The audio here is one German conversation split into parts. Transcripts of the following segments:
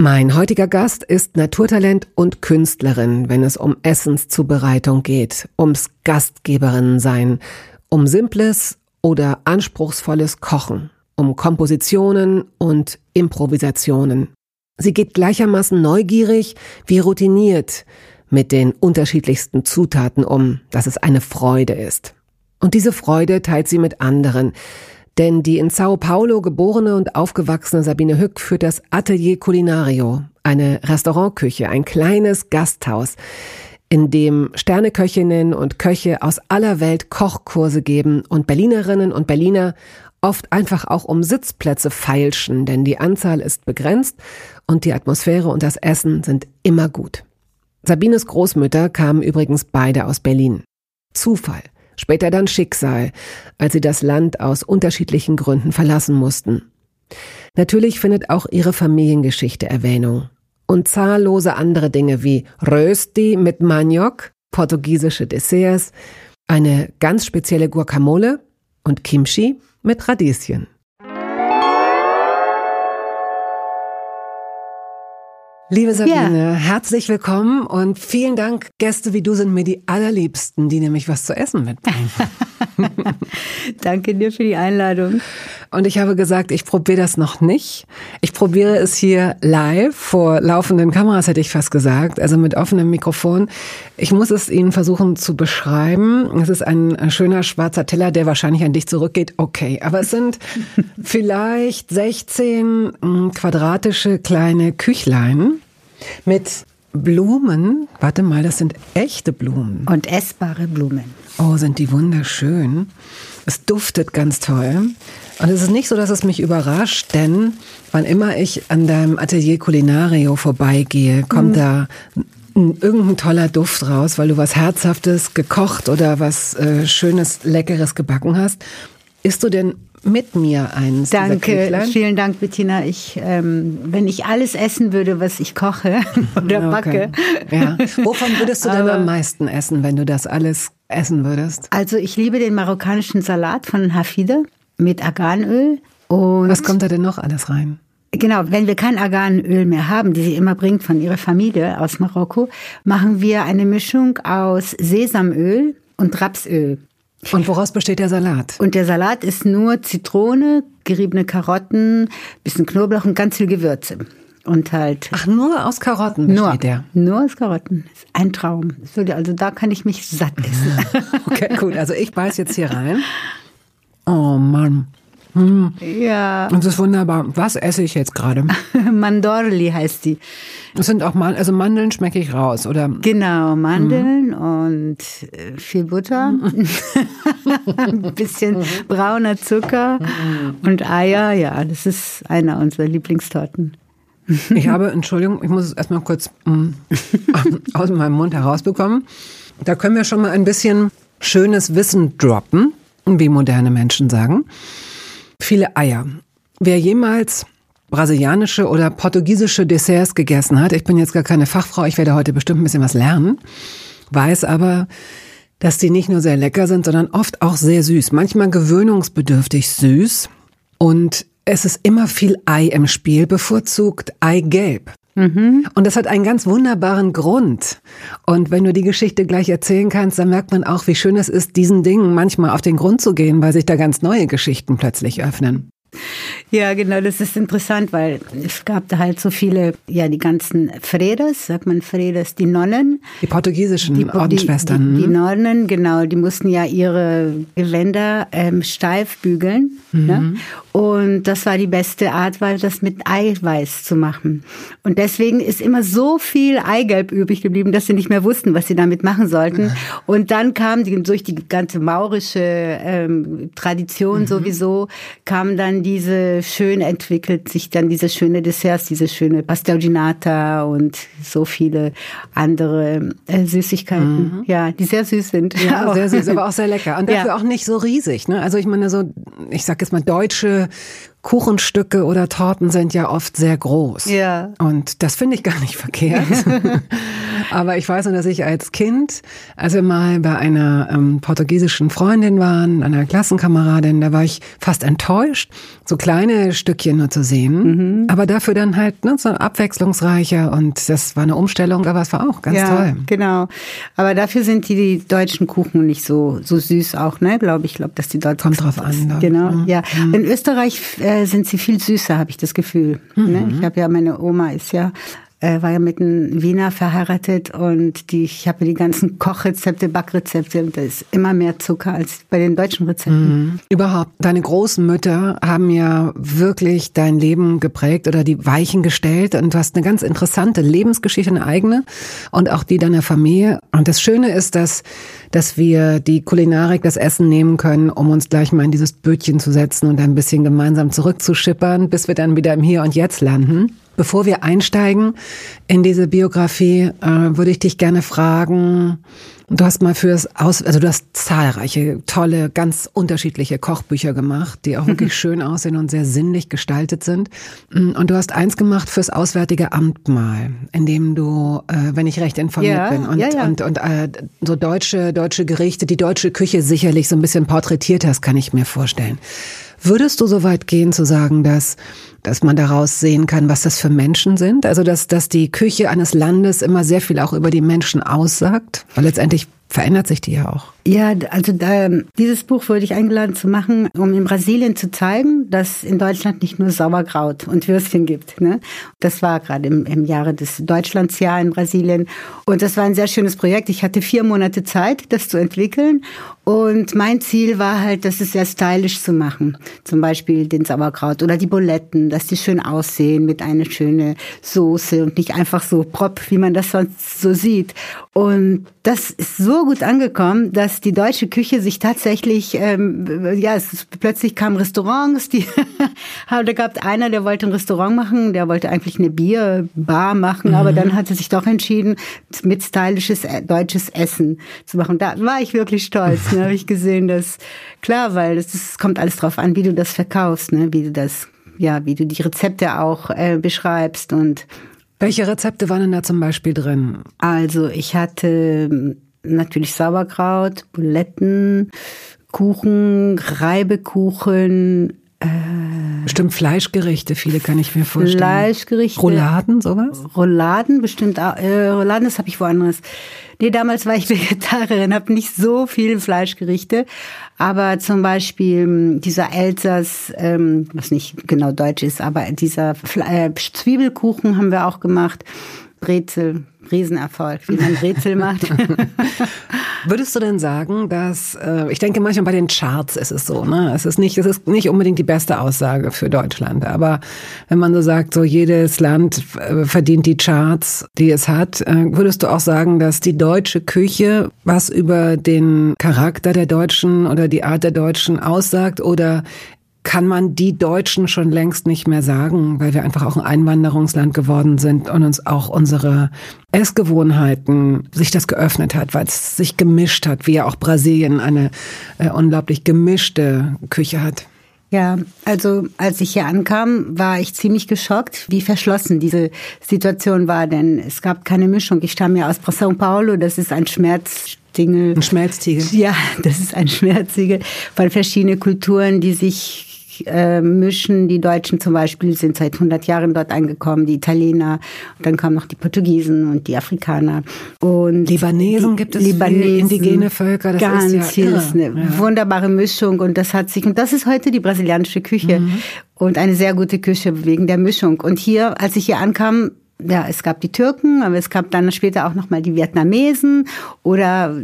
Mein heutiger Gast ist Naturtalent und Künstlerin, wenn es um Essenszubereitung geht, ums Gastgeberin sein, um simples oder anspruchsvolles Kochen, um Kompositionen und Improvisationen. Sie geht gleichermaßen neugierig wie routiniert mit den unterschiedlichsten Zutaten um, dass es eine Freude ist. Und diese Freude teilt sie mit anderen, denn die in Sao Paulo geborene und aufgewachsene Sabine Hück führt das Atelier Culinario, eine Restaurantküche, ein kleines Gasthaus, in dem Sterneköchinnen und Köche aus aller Welt Kochkurse geben und Berlinerinnen und Berliner oft einfach auch um Sitzplätze feilschen, denn die Anzahl ist begrenzt und die Atmosphäre und das Essen sind immer gut. Sabines Großmütter kamen übrigens beide aus Berlin. Zufall später dann Schicksal, als sie das Land aus unterschiedlichen Gründen verlassen mussten. Natürlich findet auch ihre Familiengeschichte Erwähnung. Und zahllose andere Dinge wie Rösti mit Maniok, portugiesische Desserts, eine ganz spezielle Guacamole und Kimchi mit Radieschen. Liebe Sabine, ja. herzlich willkommen und vielen Dank. Gäste wie du sind mir die allerliebsten, die nämlich was zu essen mitbringen. Danke dir für die Einladung. Und ich habe gesagt, ich probiere das noch nicht. Ich probiere es hier live vor laufenden Kameras, hätte ich fast gesagt, also mit offenem Mikrofon. Ich muss es Ihnen versuchen zu beschreiben. Es ist ein schöner schwarzer Teller, der wahrscheinlich an dich zurückgeht. Okay, aber es sind vielleicht 16 hm, quadratische kleine Küchlein mit Blumen. Warte mal, das sind echte Blumen. Und essbare Blumen. Oh, sind die wunderschön. Es duftet ganz toll. Und es ist nicht so, dass es mich überrascht, denn wann immer ich an deinem Atelier Culinario vorbeigehe, kommt mhm. da irgendein toller Duft raus, weil du was Herzhaftes gekocht oder was äh, Schönes, Leckeres gebacken hast. Isst du denn mit mir eins. Danke, vielen Dank, Bettina. Ich, ähm, wenn ich alles essen würde, was ich koche oder backe. Ja. Wovon würdest du denn am meisten essen, wenn du das alles essen würdest? Also ich liebe den marokkanischen Salat von Hafide mit Arganöl. Und was kommt da denn noch alles rein? Genau, wenn wir kein Arganöl mehr haben, die sie immer bringt von ihrer Familie aus Marokko, machen wir eine Mischung aus Sesamöl und Rapsöl. Und woraus besteht der Salat? Und der Salat ist nur Zitrone, geriebene Karotten, bisschen Knoblauch und ganz viel Gewürze. Und halt. Ach, nur aus Karotten besteht nur, der? Nur aus Karotten. Ein Traum. Also da kann ich mich satt essen. okay, gut. Also ich beiß jetzt hier rein. Oh Mann. Hm. Ja. Das ist wunderbar. Was esse ich jetzt gerade? Mandorli heißt die. Das sind auch Mandeln, also Mandeln schmecke ich raus, oder? Genau, Mandeln mhm. und äh, viel Butter, ein bisschen brauner Zucker und Eier. Ja, das ist einer unserer Lieblingstorten. ich habe, Entschuldigung, ich muss es erstmal kurz mm, aus meinem Mund herausbekommen. Da können wir schon mal ein bisschen schönes Wissen droppen, wie moderne Menschen sagen. Viele Eier. Wer jemals brasilianische oder portugiesische Desserts gegessen hat, ich bin jetzt gar keine Fachfrau, ich werde heute bestimmt ein bisschen was lernen, weiß aber, dass die nicht nur sehr lecker sind, sondern oft auch sehr süß, manchmal gewöhnungsbedürftig süß und es ist immer viel Ei im Spiel, bevorzugt Eigelb. Mhm. Und das hat einen ganz wunderbaren Grund. Und wenn du die Geschichte gleich erzählen kannst, dann merkt man auch, wie schön es ist, diesen Dingen manchmal auf den Grund zu gehen, weil sich da ganz neue Geschichten plötzlich öffnen. Ja, genau, das ist interessant, weil es gab da halt so viele, ja, die ganzen Fredas, sagt man Fredas, die Nonnen. Die portugiesischen die, Ordensschwestern. Die, die, die, Nonnen, genau, die mussten ja ihre Gewänder ähm, steif bügeln. Ne? Mhm. Ne? Und das war die beste Art, weil das mit Eiweiß zu machen. Und deswegen ist immer so viel Eigelb übrig geblieben, dass sie nicht mehr wussten, was sie damit machen sollten. Und dann kam durch die ganze maurische ähm, Tradition mhm. sowieso, kam dann diese schön entwickelt, sich dann diese schöne Desserts, diese schöne Pastelginata und so viele andere äh, Süßigkeiten. Mhm. Ja, die sehr süß sind. Ja, sehr süß, aber auch sehr lecker. Und dafür ja. auch nicht so riesig. Ne? Also ich meine so, ich sag jetzt mal deutsche Kuchenstücke oder Torten sind ja oft sehr groß. Ja. Und das finde ich gar nicht verkehrt. Aber ich weiß nur, dass ich als Kind, als wir mal bei einer ähm, portugiesischen Freundin waren, einer Klassenkameradin, da war ich fast enttäuscht, so kleine Stückchen nur zu sehen. Mhm. Aber dafür dann halt ne, so abwechslungsreicher und das war eine Umstellung, aber es war auch ganz ja, toll. Genau. Aber dafür sind die, die deutschen Kuchen nicht so, so süß auch, ne? Glaube ich, glaube, dass die deutschen Kommt drauf an. Da. Genau. Mhm. Ja. In Österreich äh, sind sie viel süßer, habe ich das Gefühl. Ne? Mhm. Ne? Ich habe ja, meine Oma ist ja äh, war ja mit einem Wiener verheiratet und die, ich habe die ganzen Kochrezepte, Backrezepte und da ist immer mehr Zucker als bei den deutschen Rezepten. Mhm. Überhaupt, deine großen Mütter haben ja wirklich dein Leben geprägt oder die Weichen gestellt und du hast eine ganz interessante Lebensgeschichte, eine eigene und auch die deiner Familie. Und das Schöne ist, dass, dass wir die Kulinarik, das Essen nehmen können, um uns gleich mal in dieses Bötchen zu setzen und ein bisschen gemeinsam zurückzuschippern, bis wir dann wieder im Hier und Jetzt landen. Bevor wir einsteigen in diese Biografie, äh, würde ich dich gerne fragen, du hast mal fürs Aus, also du hast zahlreiche tolle, ganz unterschiedliche Kochbücher gemacht, die auch wirklich schön aussehen und sehr sinnlich gestaltet sind. Und du hast eins gemacht fürs Auswärtige Amt mal, in dem du, äh, wenn ich recht informiert ja, bin, und, ja, ja. und, und äh, so deutsche, deutsche Gerichte, die deutsche Küche sicherlich so ein bisschen porträtiert hast, kann ich mir vorstellen. Würdest du so weit gehen zu sagen, dass, dass man daraus sehen kann, was das für Menschen sind? Also, dass, dass die Küche eines Landes immer sehr viel auch über die Menschen aussagt? Weil letztendlich verändert sich die ja auch. Ja, also da, dieses Buch wurde ich eingeladen zu machen, um in Brasilien zu zeigen, dass in Deutschland nicht nur Sauerkraut und Würstchen gibt. Ne? Das war gerade im, im Jahre des Deutschlandsjahr in Brasilien. Und das war ein sehr schönes Projekt. Ich hatte vier Monate Zeit, das zu entwickeln. Und mein Ziel war halt, das ist sehr stylisch zu machen. Zum Beispiel den Sauerkraut oder die Buletten, dass die schön aussehen mit einer schönen Soße und nicht einfach so prop, wie man das sonst so sieht. Und das ist so gut angekommen, dass die deutsche Küche sich tatsächlich, ähm, ja, es plötzlich kamen Restaurants, die, da gab einer, der wollte ein Restaurant machen, der wollte eigentlich eine Bierbar machen, mhm. aber dann hat er sich doch entschieden, mit stylisches äh, deutsches Essen zu machen. Da war ich wirklich stolz. Ne? habe ich gesehen, dass klar, weil es kommt alles drauf an, wie du das verkaufst, ne? wie du das, ja, wie du die Rezepte auch äh, beschreibst und welche Rezepte waren denn da zum Beispiel drin? Also ich hatte hm, natürlich Sauerkraut, Buletten, Kuchen, Reibekuchen. Äh, bestimmt Fleischgerichte, viele kann ich mir vorstellen. Fleischgerichte. Rouladen, sowas? Rouladen, bestimmt. Äh, Rouladen, das habe ich woanders. Nee, damals war ich Vegetarierin, habe nicht so viele Fleischgerichte, aber zum Beispiel hm, dieser Elsass, ähm, was nicht genau deutsch ist, aber dieser Fle äh, Zwiebelkuchen haben wir auch gemacht. Brezel, Riesenerfolg, wie man Brezel macht. Würdest du denn sagen, dass äh, ich denke manchmal bei den Charts ist es so, ne? Es ist nicht, es ist nicht unbedingt die beste Aussage für Deutschland, aber wenn man so sagt, so jedes Land äh, verdient die Charts, die es hat, äh, würdest du auch sagen, dass die deutsche Küche was über den Charakter der Deutschen oder die Art der Deutschen aussagt oder kann man die Deutschen schon längst nicht mehr sagen, weil wir einfach auch ein Einwanderungsland geworden sind und uns auch unsere Essgewohnheiten sich das geöffnet hat, weil es sich gemischt hat, wie ja auch Brasilien eine äh, unglaublich gemischte Küche hat. Ja, also als ich hier ankam, war ich ziemlich geschockt, wie verschlossen diese Situation war, denn es gab keine Mischung. Ich stamme ja aus São Paulo, das ist ein Schmerzdingel. Ein Schmelztiegel. Ja, das ist ein Schmelztiegel von verschiedenen Kulturen, die sich äh, mischen. Die Deutschen zum Beispiel sind seit 100 Jahren dort angekommen, die Italiener, und dann kamen noch die Portugiesen und die Afrikaner. Und Libanesen gibt es Libanesen, indigene Völker. Das ganz ist ja viel, ist eine ja. wunderbare Mischung und das hat sich, und das ist heute die brasilianische Küche mhm. und eine sehr gute Küche wegen der Mischung. Und hier, als ich hier ankam, ja, es gab die Türken, aber es gab dann später auch noch mal die Vietnamesen oder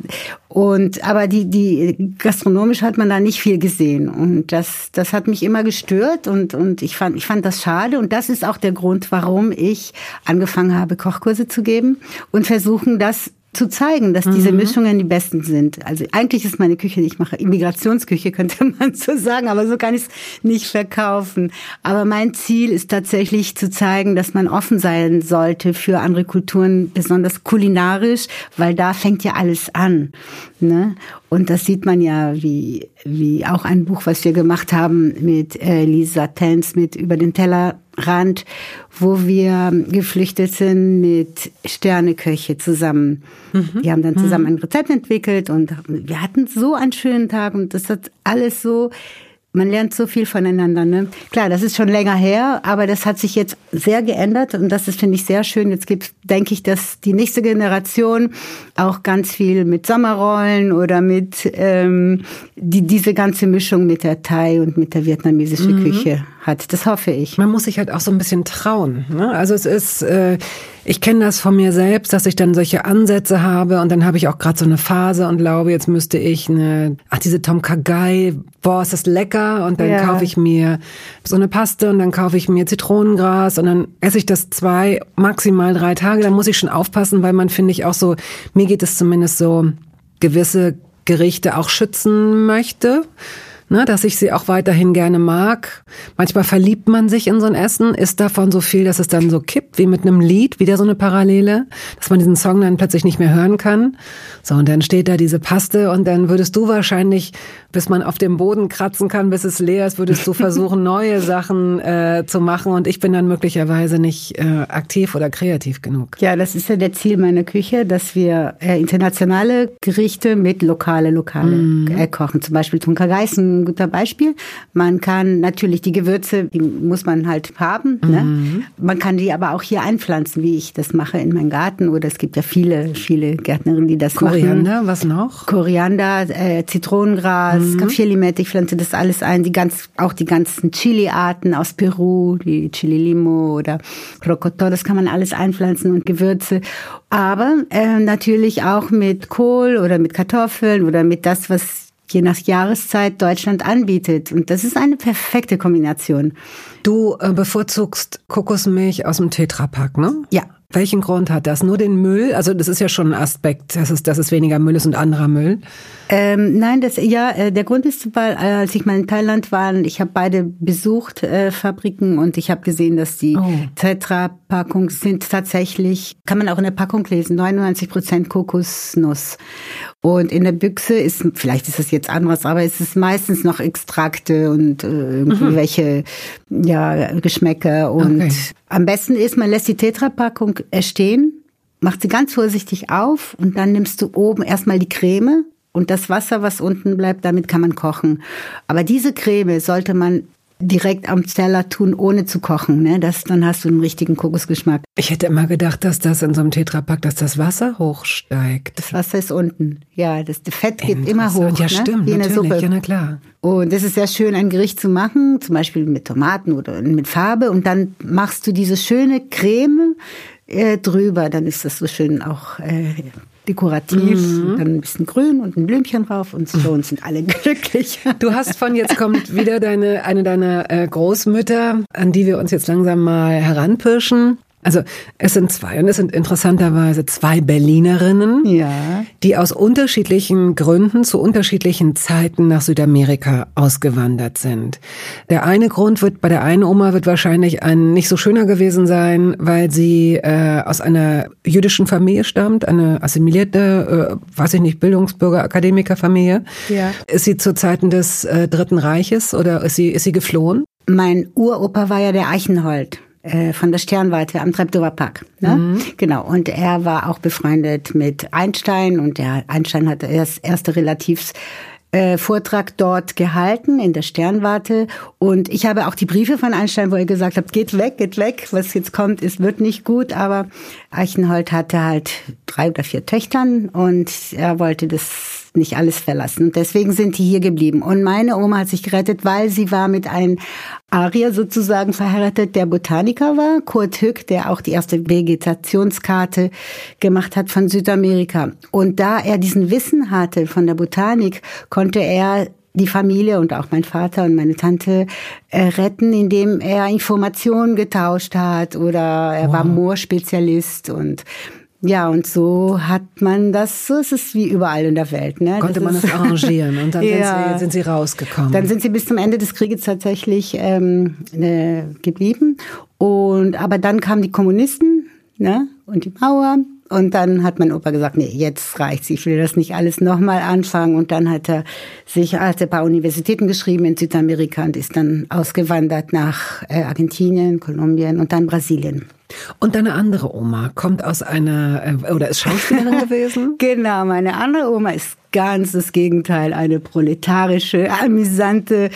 und aber die die gastronomisch hat man da nicht viel gesehen. Und das das hat mich immer gestört und und ich fand ich fand das schade. Und das ist auch der Grund, warum ich angefangen habe Kochkurse zu geben und versuchen das zu zeigen, dass diese mhm. Mischungen die besten sind. Also eigentlich ist meine Küche, die ich mache, Immigrationsküche, könnte man so sagen, aber so kann ich es nicht verkaufen. Aber mein Ziel ist tatsächlich zu zeigen, dass man offen sein sollte für andere Kulturen, besonders kulinarisch, weil da fängt ja alles an. Ne? Und das sieht man ja, wie, wie auch ein Buch, was wir gemacht haben mit äh, Lisa Tenz, mit Über den Tellerrand, wo wir geflüchtet sind mit Sterneköche zusammen. Mhm. Die haben dann zusammen mhm. ein Rezept entwickelt und wir hatten so einen schönen Tag und das hat alles so man lernt so viel voneinander. Ne? Klar, das ist schon länger her, aber das hat sich jetzt sehr geändert und das ist, finde ich, sehr schön. Jetzt gibt, denke ich, dass die nächste Generation auch ganz viel mit Sommerrollen oder mit ähm, die, diese ganze Mischung mit der Thai und mit der vietnamesischen mhm. Küche hat. Das hoffe ich. Man muss sich halt auch so ein bisschen trauen. Ne? Also es ist, äh, ich kenne das von mir selbst, dass ich dann solche Ansätze habe und dann habe ich auch gerade so eine Phase und glaube, jetzt müsste ich eine, ach diese Tom Kagai, boah, ist das lecker und dann ja. kaufe ich mir so eine Paste und dann kaufe ich mir Zitronengras und dann esse ich das zwei, maximal drei Tage. Dann muss ich schon aufpassen, weil man finde ich auch so, mir geht es zumindest so, gewisse Gerichte auch schützen möchte ne, dass ich sie auch weiterhin gerne mag. Manchmal verliebt man sich in so ein Essen, ist davon so viel, dass es dann so kippt, wie mit einem Lied, wieder so eine Parallele, dass man diesen Song dann plötzlich nicht mehr hören kann. So, und dann steht da diese Paste und dann würdest du wahrscheinlich, bis man auf dem Boden kratzen kann, bis es leer ist, würdest du versuchen, neue Sachen äh, zu machen und ich bin dann möglicherweise nicht äh, aktiv oder kreativ genug. Ja, das ist ja der Ziel meiner Küche, dass wir äh, internationale Gerichte mit lokale, lokale mm. äh, kochen. Zum Beispiel Tunka Geißen ein guter Beispiel. Man kann natürlich die Gewürze, die muss man halt haben. Ne? Mhm. Ne? Man kann die aber auch hier einpflanzen, wie ich das mache in meinem Garten. Oder es gibt ja viele, viele Gärtnerinnen, die das Koriander, machen. was noch? Koriander, äh, Zitronengras, mhm. Kaffeelimette. Ich pflanze das alles ein. Die ganz, auch die ganzen Chili-Arten aus Peru, die Chili Limo oder Rocoto, das kann man alles einpflanzen und Gewürze. Aber äh, natürlich auch mit Kohl oder mit Kartoffeln oder mit das, was je nach Jahreszeit Deutschland anbietet. Und das ist eine perfekte Kombination. Du äh, bevorzugst Kokosmilch aus dem Tetrapack, ne? Ja. Welchen Grund hat das? Nur den Müll? Also das ist ja schon ein Aspekt, dass es, dass es weniger Müll ist und anderer Müll. Ähm, nein, das ja, äh, der Grund ist, weil äh, als ich mal in Thailand war, ich habe beide besucht äh, Fabriken und ich habe gesehen, dass die oh. Tetra-Packungen sind tatsächlich, kann man auch in der Packung lesen, 99 Prozent Kokosnuss. Und in der Büchse ist, vielleicht ist es jetzt anders, aber es ist meistens noch Extrakte und äh, irgendwelche mhm. ja, Geschmäcker. Und okay. am besten ist, man lässt die Tetra-Packung stehen, macht sie ganz vorsichtig auf und dann nimmst du oben erstmal die Creme und das Wasser, was unten bleibt, damit kann man kochen. Aber diese Creme sollte man direkt am Teller tun, ohne zu kochen. Ne? Das, dann hast du einen richtigen Kokosgeschmack. Ich hätte immer gedacht, dass das in so einem Tetrapack, dass das Wasser hochsteigt. Das Wasser ist unten. Ja, das Fett geht immer hoch. Ja, ne? stimmt. Wie in der Suppe. Ja, na klar. Und es ist sehr schön, ein Gericht zu machen, zum Beispiel mit Tomaten oder mit Farbe. Und dann machst du diese schöne Creme äh, drüber. Dann ist das so schön auch äh, dekorativ, mhm. dann ein bisschen grün und ein Blümchen drauf und so und sind alle glücklich. Du hast von jetzt kommt wieder deine eine deiner äh, Großmütter, an die wir uns jetzt langsam mal heranpirschen. Also es sind zwei und es sind interessanterweise zwei Berlinerinnen, ja. die aus unterschiedlichen Gründen zu unterschiedlichen Zeiten nach Südamerika ausgewandert sind. Der eine Grund wird bei der einen Oma wird wahrscheinlich ein nicht so schöner gewesen sein, weil sie äh, aus einer jüdischen Familie stammt, eine assimilierte, äh, weiß ich nicht, Bildungsbürger, Akademikerfamilie. Ja. Ist sie zu Zeiten des äh, Dritten Reiches oder ist sie ist sie geflohen? Mein Uropa war ja der Eichenhold. Äh, von der Sternwarte am Treptower Park. Ne? Mhm. Genau. Und er war auch befreundet mit Einstein und der Einstein hatte erst erste Relativs äh, Vortrag dort gehalten in der Sternwarte und ich habe auch die Briefe von Einstein, wo er gesagt hat, geht weg, geht weg, was jetzt kommt, ist wird nicht gut, aber Eichenhold hatte halt drei oder vier Töchtern und er wollte das nicht alles verlassen. Deswegen sind die hier geblieben. Und meine Oma hat sich gerettet, weil sie war mit einem Arier sozusagen verheiratet, der Botaniker war, Kurt Hück, der auch die erste Vegetationskarte gemacht hat von Südamerika. Und da er diesen Wissen hatte von der Botanik, konnte er die Familie und auch mein Vater und meine Tante äh, retten, indem er Informationen getauscht hat oder er wow. war Moorspezialist und ja, und so hat man das, so ist es wie überall in der Welt. Ne? Konnte das man das arrangieren und dann ja, sind, sie, sind, sie, rausgekommen. Dann sind sie bis zum Ende des Krieges tatsächlich ähm, ne, geblieben. Und aber dann kamen die Kommunisten ne, und die Mauer und dann hat mein Opa gesagt, nee, jetzt reicht's, ich will das nicht alles nochmal anfangen. Und dann hat er sich, hat ein paar Universitäten geschrieben in Südamerika und ist dann ausgewandert nach äh, Argentinien, Kolumbien und dann Brasilien. Und deine andere Oma kommt aus einer, äh, oder ist Schauspielerin gewesen? Genau, meine andere Oma ist ganz das Gegenteil, eine proletarische, amüsante,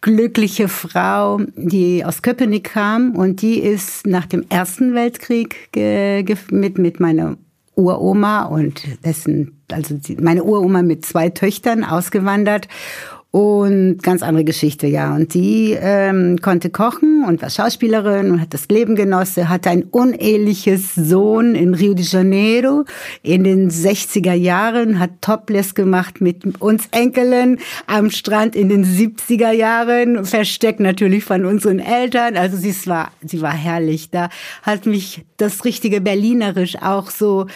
glückliche Frau, die aus Köpenick kam und die ist nach dem Ersten Weltkrieg mit, mit meiner Uroma und dessen, also meine Uroma mit zwei Töchtern ausgewandert und ganz andere Geschichte, ja. Und die ähm, konnte kochen und war Schauspielerin und hat das Leben genossen, hatte ein uneheliches Sohn in Rio de Janeiro in den 60er Jahren, hat Topless gemacht mit uns Enkeln am Strand in den 70er Jahren, versteckt natürlich von unseren Eltern. Also sie war, sie war herrlich. Da hat mich das richtige Berlinerisch auch so,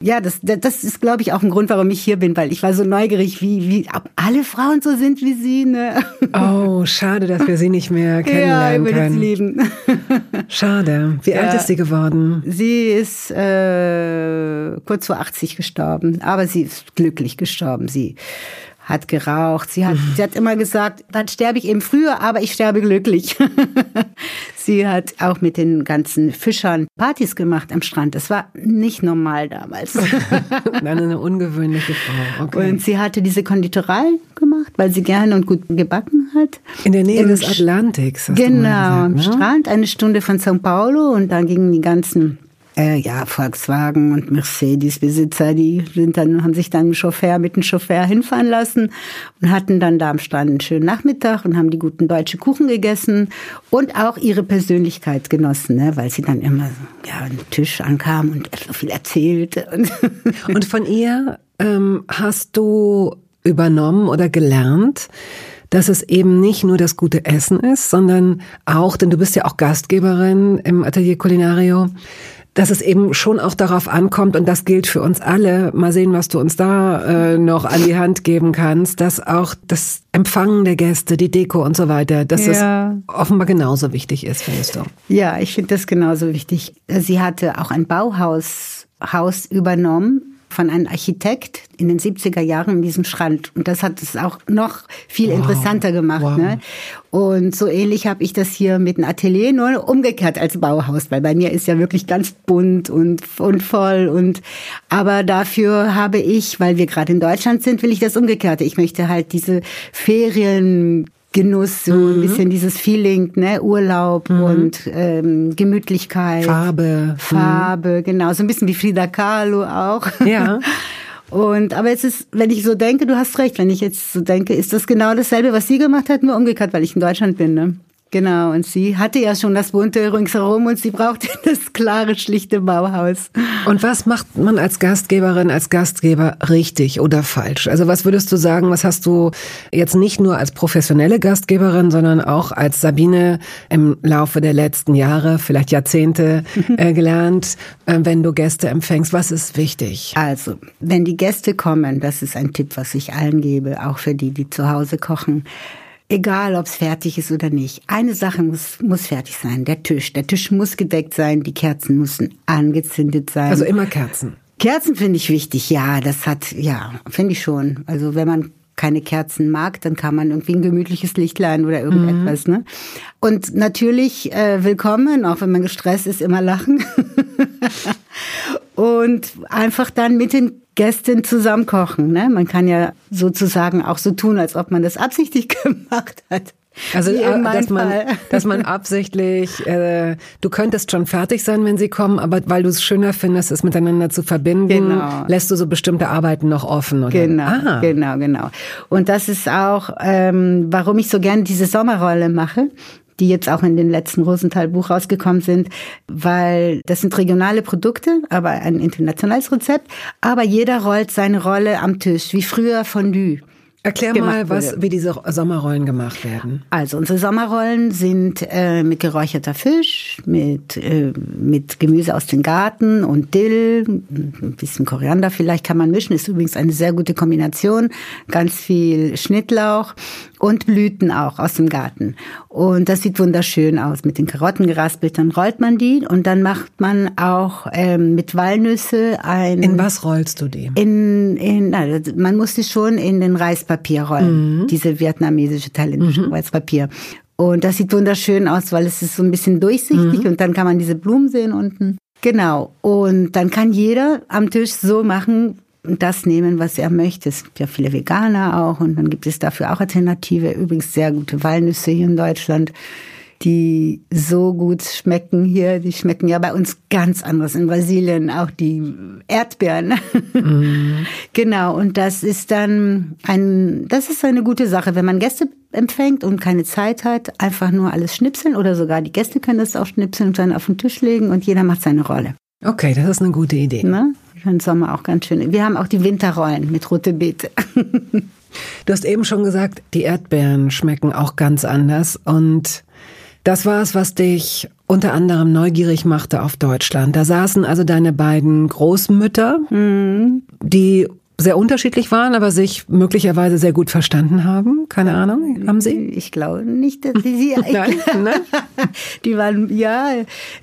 ja, das, das ist, glaube ich, auch ein Grund, warum ich hier bin, weil ich war so neugierig, wie, wie alle Frauen so sind wie sie. Ne? Oh, schade, dass wir sie nicht mehr kennenlernen ja, können. Sie lieben. Schade. Wie ja, alt ist sie geworden? Sie ist äh, kurz vor 80 gestorben, aber sie ist glücklich gestorben. Sie hat geraucht. Sie hat, sie hat immer gesagt, dann sterbe ich eben früher, aber ich sterbe glücklich. sie hat auch mit den ganzen Fischern Partys gemacht am Strand. Das war nicht normal damals. Nein, eine ungewöhnliche Frau. Okay. Und sie hatte diese Konditorei gemacht, weil sie gerne und gut gebacken hat. In der Nähe Im des Atlantiks. Genau, am ne? Strand, eine Stunde von São Paulo und dann gingen die ganzen äh, ja, Volkswagen und Mercedes-Besitzer, die sind dann, haben sich dann einen Chauffeur mit dem Chauffeur hinfahren lassen und hatten dann da am Strand einen schönen Nachmittag und haben die guten deutsche Kuchen gegessen und auch ihre Persönlichkeit genossen, ne, weil sie dann immer ja, an den Tisch ankam und so viel erzählte. Und, und von ihr ähm, hast du übernommen oder gelernt, dass es eben nicht nur das gute Essen ist, sondern auch, denn du bist ja auch Gastgeberin im Atelier Culinario, dass es eben schon auch darauf ankommt, und das gilt für uns alle, mal sehen, was du uns da äh, noch an die Hand geben kannst, dass auch das Empfangen der Gäste, die Deko und so weiter, dass ja. es offenbar genauso wichtig ist, findest du? Ja, ich finde das genauso wichtig. Sie hatte auch ein Bauhaus Haus übernommen von einem Architekt in den 70er Jahren in diesem Schrank. Und das hat es auch noch viel wow. interessanter gemacht. Wow. Ne? Und so ähnlich habe ich das hier mit einem Atelier, nur umgekehrt als Bauhaus, weil bei mir ist ja wirklich ganz bunt und, und voll. Und aber dafür habe ich, weil wir gerade in Deutschland sind, will ich das Umgekehrte. Ich möchte halt diese Ferien Genuss, so mhm. ein bisschen dieses Feeling, ne, Urlaub mhm. und ähm, Gemütlichkeit. Farbe. Farbe, mhm. genau. So ein bisschen wie Frida Kahlo auch. Ja. Und aber es ist, wenn ich so denke, du hast recht, wenn ich jetzt so denke, ist das genau dasselbe, was sie gemacht hat, nur umgekehrt, weil ich in Deutschland bin, ne? Genau, und sie hatte ja schon das bunte ringsherum und sie brauchte das klare, schlichte Bauhaus. Und was macht man als Gastgeberin, als Gastgeber richtig oder falsch? Also was würdest du sagen, was hast du jetzt nicht nur als professionelle Gastgeberin, sondern auch als Sabine im Laufe der letzten Jahre, vielleicht Jahrzehnte äh, gelernt, äh, wenn du Gäste empfängst? Was ist wichtig? Also, wenn die Gäste kommen, das ist ein Tipp, was ich allen gebe, auch für die, die zu Hause kochen Egal, ob es fertig ist oder nicht. Eine Sache muss, muss fertig sein. Der Tisch. Der Tisch muss gedeckt sein. Die Kerzen müssen angezündet sein. Also immer Kerzen. Kerzen finde ich wichtig. Ja, das hat, ja, finde ich schon. Also wenn man keine Kerzen mag, dann kann man irgendwie ein gemütliches Lichtlein oder irgendetwas. Mhm. Ne? Und natürlich äh, willkommen, auch wenn man gestresst ist, immer lachen. und einfach dann mit den Gästin zusammen kochen. Ne? Man kann ja sozusagen auch so tun, als ob man das absichtlich gemacht hat. Also, äh, dass man, dass man absichtlich, äh, du könntest schon fertig sein, wenn sie kommen, aber weil du es schöner findest, es miteinander zu verbinden, genau. lässt du so bestimmte Arbeiten noch offen. Oder? Genau, ah. genau, genau. Und das ist auch, ähm, warum ich so gerne diese Sommerrolle mache die jetzt auch in den letzten Rosenthal-Buch rausgekommen sind, weil das sind regionale Produkte, aber ein internationales Rezept. Aber jeder rollt seine Rolle am Tisch, wie früher Fondue. Erklär mal, was, wie diese Sommerrollen gemacht werden. Also unsere Sommerrollen sind äh, mit geräucherter Fisch, mit, äh, mit Gemüse aus dem Garten und Dill, ein bisschen Koriander vielleicht kann man mischen, ist übrigens eine sehr gute Kombination, ganz viel Schnittlauch und Blüten auch aus dem Garten. Und das sieht wunderschön aus mit den Karotten geraspelt. Dann rollt man die und dann macht man auch ähm, mit Walnüsse ein. In was rollst du die? In, in na, man muss die schon in den Reispapier rollen. Mhm. Diese vietnamesische thailändische mhm. Reispapier. Und das sieht wunderschön aus, weil es ist so ein bisschen durchsichtig mhm. und dann kann man diese Blumen sehen unten. Genau. Und dann kann jeder am Tisch so machen, das nehmen, was er möchte. Es gibt ja viele Veganer auch und dann gibt es dafür auch Alternative. Übrigens sehr gute Walnüsse hier in Deutschland, die so gut schmecken hier. Die schmecken ja bei uns ganz anders. In Brasilien auch die Erdbeeren. Mhm. genau. Und das ist dann ein, das ist eine gute Sache, wenn man Gäste empfängt und keine Zeit hat, einfach nur alles schnipseln oder sogar die Gäste können das auch schnipseln und dann auf den Tisch legen und jeder macht seine Rolle. Okay, das ist eine gute Idee. Ne? für den Sommer auch ganz schön. Wir haben auch die Winterrollen mit rote Beete. du hast eben schon gesagt, die Erdbeeren schmecken auch ganz anders und das war es, was dich unter anderem neugierig machte auf Deutschland. Da saßen also deine beiden Großmütter, mhm. die sehr unterschiedlich waren, aber sich möglicherweise sehr gut verstanden haben. Keine Ahnung, haben sie? Ich glaube nicht, dass sie sie. Nein, ne? Die waren ja,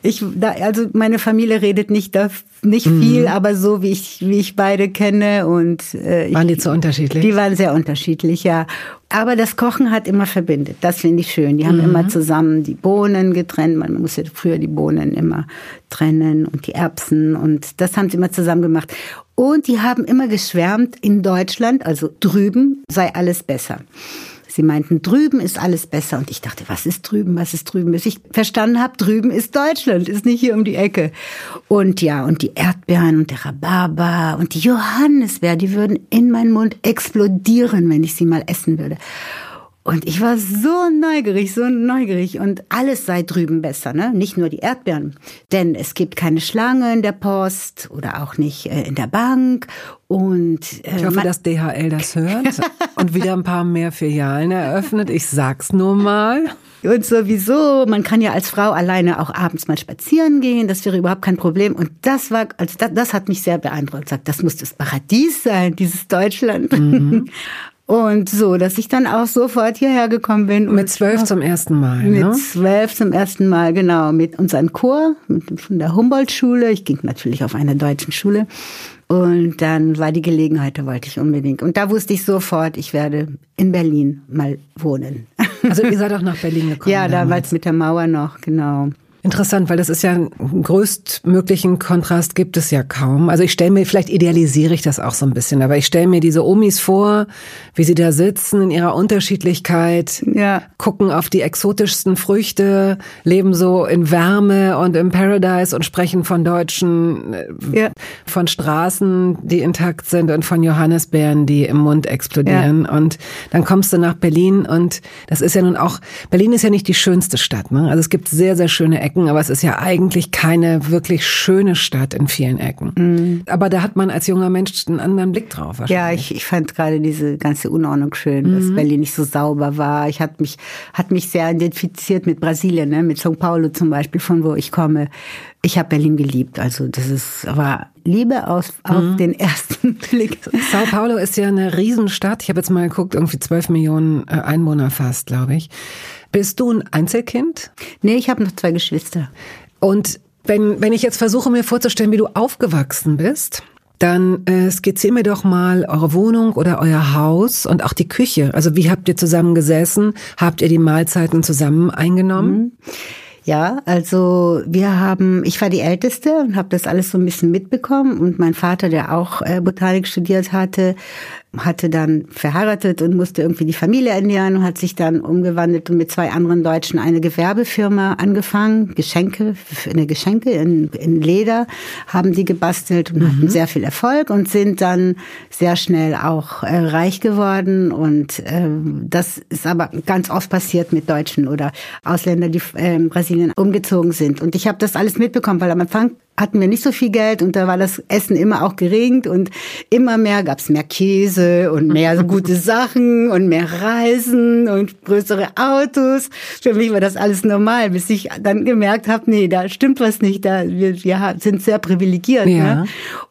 ich da, also meine Familie redet nicht da nicht mhm. viel, aber so wie ich wie ich beide kenne und äh, waren die zu unterschiedlich? Die waren sehr unterschiedlich, ja. Aber das Kochen hat immer verbindet. Das finde ich schön. Die haben mhm. immer zusammen die Bohnen getrennt. Man muss ja früher die Bohnen immer trennen und die Erbsen und das haben sie immer zusammen gemacht. Und die haben immer geschwärmt, in Deutschland, also drüben, sei alles besser. Sie meinten, drüben ist alles besser. Und ich dachte, was ist drüben, was ist drüben? Bis ich verstanden habe, drüben ist Deutschland, ist nicht hier um die Ecke. Und ja, und die Erdbeeren und der Rhabarber und die Johannisbeer, die würden in meinen Mund explodieren, wenn ich sie mal essen würde. Und ich war so neugierig, so neugierig. Und alles sei drüben besser, ne? Nicht nur die Erdbeeren. Denn es gibt keine Schlange in der Post oder auch nicht äh, in der Bank. Und äh, ich hoffe, dass DHL das hört und wieder ein paar mehr Filialen eröffnet. Ich sag's nur mal. Und sowieso, man kann ja als Frau alleine auch abends mal spazieren gehen, das wäre überhaupt kein Problem. Und das war, also das, das hat mich sehr beeindruckt. Sagt, das muss das Paradies sein, dieses Deutschland. Mhm. Und so, dass ich dann auch sofort hierher gekommen bin. Mit zwölf zum ersten Mal. Mit ne? zwölf zum ersten Mal, genau. Mit unserem Chor, mit, von der Humboldt-Schule. Ich ging natürlich auf einer deutschen Schule. Und dann war die Gelegenheit, da wollte ich unbedingt. Und da wusste ich sofort, ich werde in Berlin mal wohnen. Also ihr seid auch nach Berlin gekommen? ja, damals, damals mit der Mauer noch, genau. Interessant, weil das ist ja einen größtmöglichen Kontrast gibt es ja kaum. Also ich stelle mir, vielleicht idealisiere ich das auch so ein bisschen, aber ich stelle mir diese Omis vor, wie sie da sitzen in ihrer Unterschiedlichkeit, ja. gucken auf die exotischsten Früchte, leben so in Wärme und im Paradise und sprechen von Deutschen, äh, ja. von Straßen, die intakt sind und von Johannisbeeren, die im Mund explodieren. Ja. Und dann kommst du nach Berlin und das ist ja nun auch, Berlin ist ja nicht die schönste Stadt. Ne? Also es gibt sehr, sehr schöne Ecken Ecken, aber es ist ja eigentlich keine wirklich schöne Stadt in vielen Ecken. Mhm. Aber da hat man als junger Mensch einen anderen Blick drauf. Ja, ich, ich fand gerade diese ganze Unordnung schön, mhm. dass Berlin nicht so sauber war. Ich hatte mich, hat mich sehr identifiziert mit Brasilien, ne? mit São Paulo zum Beispiel, von wo ich komme. Ich habe Berlin geliebt. Also das ist, war Liebe aus, auf mhm. den ersten Blick. Sao Paulo ist ja eine Riesenstadt. Ich habe jetzt mal geguckt, irgendwie zwölf Millionen äh, Einwohner fast, glaube ich. Bist du ein Einzelkind? Nee, ich habe noch zwei Geschwister. Und wenn, wenn ich jetzt versuche mir vorzustellen, wie du aufgewachsen bist, dann äh, skizzier mir doch mal eure Wohnung oder euer Haus und auch die Küche. Also wie habt ihr zusammen gesessen? Habt ihr die Mahlzeiten zusammen eingenommen? Mhm. Ja, also wir haben, ich war die Älteste und habe das alles so ein bisschen mitbekommen und mein Vater, der auch äh, Botanik studiert hatte, hatte dann verheiratet und musste irgendwie die Familie ernähren und hat sich dann umgewandelt und mit zwei anderen Deutschen eine Gewerbefirma angefangen, Geschenke, eine Geschenke in, in Leder haben die gebastelt und mhm. hatten sehr viel Erfolg und sind dann sehr schnell auch äh, reich geworden und äh, das ist aber ganz oft passiert mit Deutschen oder Ausländern, die äh, in Brasilien umgezogen sind. Und ich habe das alles mitbekommen, weil am Anfang hatten wir nicht so viel Geld und da war das Essen immer auch geringt und immer mehr gab's mehr Käse und mehr gute Sachen und mehr Reisen und größere Autos. Für mich war das alles normal, bis ich dann gemerkt habe, nee, da stimmt was nicht, da wir, wir sind sehr privilegiert. Ja. Ne?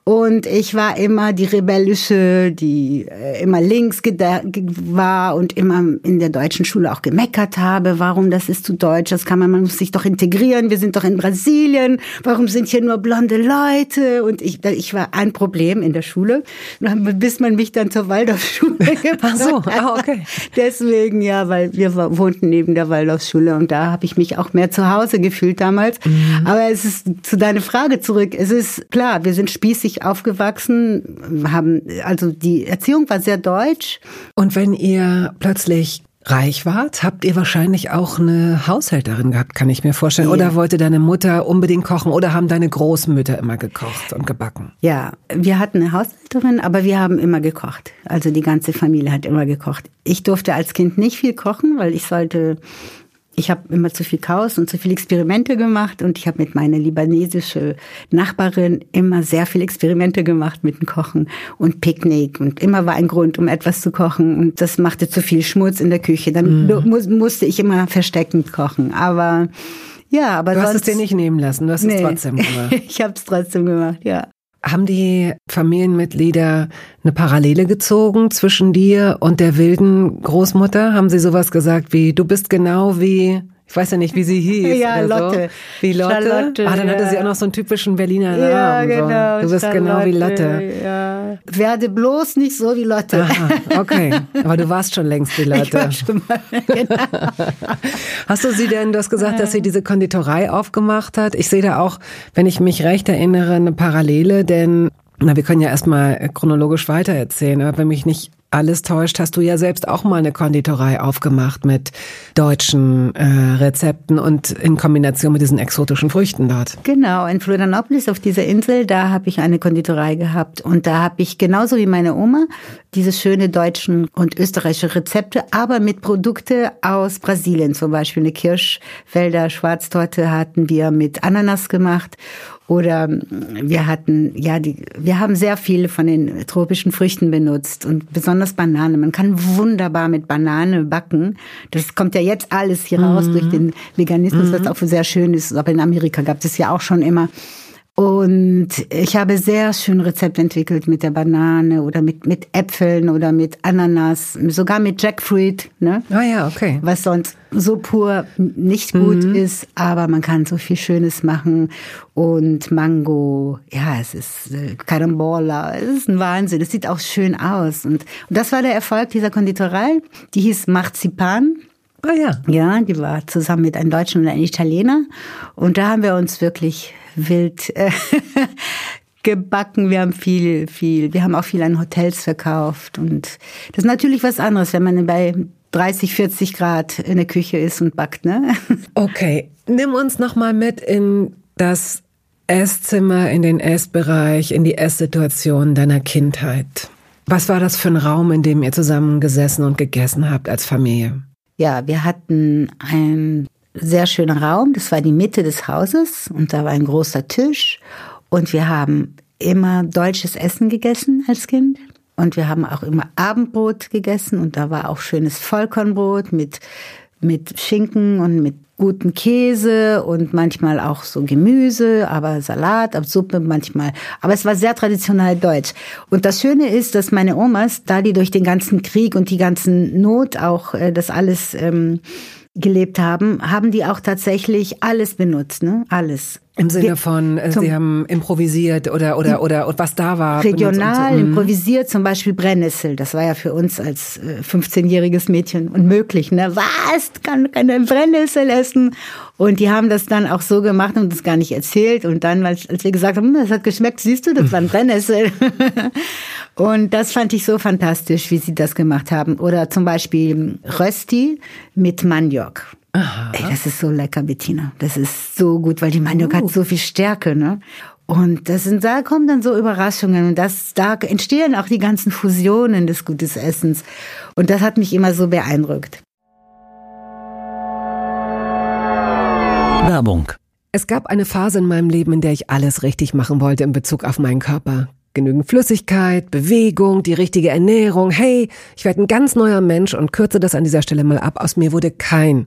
Und ich war immer die rebellische, die äh, immer links war und immer in der deutschen Schule auch gemeckert habe, warum das ist zu deutsch, das kann man, man muss sich doch integrieren, wir sind doch in Brasilien, warum sind hier nur blonde Leute? Und ich, ich war ein Problem in der Schule, bis man mich dann zur Waldorfschule gebracht Ach so, ah, okay. Deswegen, ja, weil wir wohnten neben der Waldorfschule und da habe ich mich auch mehr zu Hause gefühlt damals. Mhm. Aber es ist zu deiner Frage zurück, es ist klar, wir sind spießig aufgewachsen, haben, also die Erziehung war sehr deutsch. Und wenn ihr plötzlich reich wart, habt ihr wahrscheinlich auch eine Haushälterin gehabt, kann ich mir vorstellen. Ja. Oder wollte deine Mutter unbedingt kochen oder haben deine Großmütter immer gekocht und gebacken? Ja, wir hatten eine Haushälterin, aber wir haben immer gekocht. Also die ganze Familie hat immer gekocht. Ich durfte als Kind nicht viel kochen, weil ich sollte ich habe immer zu viel Chaos und zu viele Experimente gemacht und ich habe mit meiner libanesischen Nachbarin immer sehr viele Experimente gemacht mit dem Kochen und Picknick und immer war ein Grund, um etwas zu kochen und das machte zu viel Schmutz in der Küche. Dann mhm. mu musste ich immer versteckend kochen, aber ja, aber du hast es dir nicht nehmen lassen, du hast nee. es trotzdem gemacht. ich habe es trotzdem gemacht, ja. Haben die Familienmitglieder eine Parallele gezogen zwischen dir und der wilden Großmutter? Haben sie sowas gesagt wie, du bist genau wie ich weiß ja nicht, wie sie hieß. Ja, Lotte. So. Wie Lotte. Charlotte, ah, dann ja. hatte sie auch noch so einen typischen Berliner Namen. Ja, genau. So. Du bist Charlotte, genau wie Lotte. Ja. Werde bloß nicht so wie Lotte. Aha, okay. Aber du warst schon längst wie Lotte. Ich war schon mal, genau. Hast du sie denn, du hast gesagt, dass sie diese Konditorei aufgemacht hat. Ich sehe da auch, wenn ich mich recht erinnere, eine Parallele, denn na, wir können ja erstmal chronologisch weitererzählen, aber wenn mich nicht alles täuscht, hast du ja selbst auch mal eine Konditorei aufgemacht mit deutschen äh, Rezepten und in Kombination mit diesen exotischen Früchten dort. Genau, in Florianopolis auf dieser Insel, da habe ich eine Konditorei gehabt. Und da habe ich genauso wie meine Oma diese schöne deutschen und österreichische Rezepte, aber mit Produkte aus Brasilien, zum Beispiel eine Kirschwälder Schwarztorte hatten wir mit Ananas gemacht oder wir hatten, ja, die, wir haben sehr viele von den tropischen Früchten benutzt und besonders Banane. Man kann wunderbar mit Banane backen. Das kommt ja jetzt alles hier raus mhm. durch den Veganismus, mhm. was auch sehr schön ist. Aber in Amerika gab es ja auch schon immer. Und ich habe sehr schön Rezept entwickelt mit der Banane oder mit, mit Äpfeln oder mit Ananas, sogar mit Jackfruit, ne? Ah ja, okay. Was sonst so pur nicht gut mhm. ist, aber man kann so viel Schönes machen. Und Mango, ja, es ist äh, Carambola, es ist ein Wahnsinn. Es sieht auch schön aus. Und, und das war der Erfolg dieser Konditorei. Die hieß Marzipan. Ah ja. Ja, die war zusammen mit einem Deutschen und einem Italiener. Und da haben wir uns wirklich wild äh, gebacken. Wir haben viel, viel, wir haben auch viel an Hotels verkauft. Und das ist natürlich was anderes, wenn man bei 30, 40 Grad in der Küche ist und backt, ne? Okay. Nimm uns nochmal mit in das Esszimmer, in den Essbereich, in die Esssituation deiner Kindheit. Was war das für ein Raum, in dem ihr zusammen gesessen und gegessen habt als Familie? Ja, wir hatten einen sehr schönen Raum. Das war die Mitte des Hauses und da war ein großer Tisch und wir haben immer deutsches Essen gegessen als Kind. Und wir haben auch immer Abendbrot gegessen und da war auch schönes Vollkornbrot mit, mit Schinken und mit guten Käse und manchmal auch so Gemüse, aber Salat, aber Suppe manchmal. Aber es war sehr traditionell deutsch. Und das Schöne ist, dass meine Omas, da die durch den ganzen Krieg und die ganzen Not auch äh, das alles ähm, gelebt haben, haben die auch tatsächlich alles benutzt, ne? Alles. Im Sinne von, äh, Sie haben improvisiert oder, oder, oder, oder was da war. Regional so. Mhm. improvisiert, zum Beispiel Brennnessel. Das war ja für uns als 15-jähriges äh, Mädchen unmöglich. Ne? Was? Kann keine Brennnessel essen? Und die haben das dann auch so gemacht und uns gar nicht erzählt. Und dann, als, als wir gesagt haben, hm, das hat geschmeckt, siehst du, das waren Brennnessel. und das fand ich so fantastisch, wie sie das gemacht haben. Oder zum Beispiel Rösti mit Maniok. Aha. Ey, das ist so lecker, Bettina. Das ist so gut, weil die Maniok uh. hat so viel Stärke, ne? Und das sind, da kommen dann so Überraschungen und das, da entstehen auch die ganzen Fusionen des gutes Essens. Und das hat mich immer so beeindruckt. Werbung. Es gab eine Phase in meinem Leben, in der ich alles richtig machen wollte in Bezug auf meinen Körper. Genügend Flüssigkeit, Bewegung, die richtige Ernährung. Hey, ich werde ein ganz neuer Mensch und kürze das an dieser Stelle mal ab. Aus mir wurde kein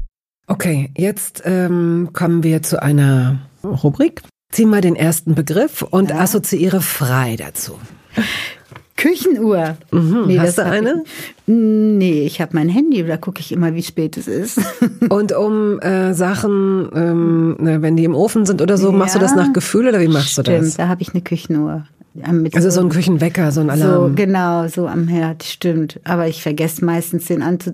Okay, jetzt ähm, kommen wir zu einer Rubrik. Zieh mal den ersten Begriff und ja. assoziiere frei dazu. Küchenuhr. Mhm. Nee, Hast du eine? Ich, nee, ich habe mein Handy, da gucke ich immer, wie spät es ist. Und um äh, Sachen, ähm, ne, wenn die im Ofen sind oder so, ja, machst du das nach Gefühl oder wie machst stimmt, du das? Stimmt, da habe ich eine Küchenuhr. Also so, ein Küchenwecker, so ein Alarm. So, genau, so am Herd, stimmt. Aber ich vergesse meistens den anzu.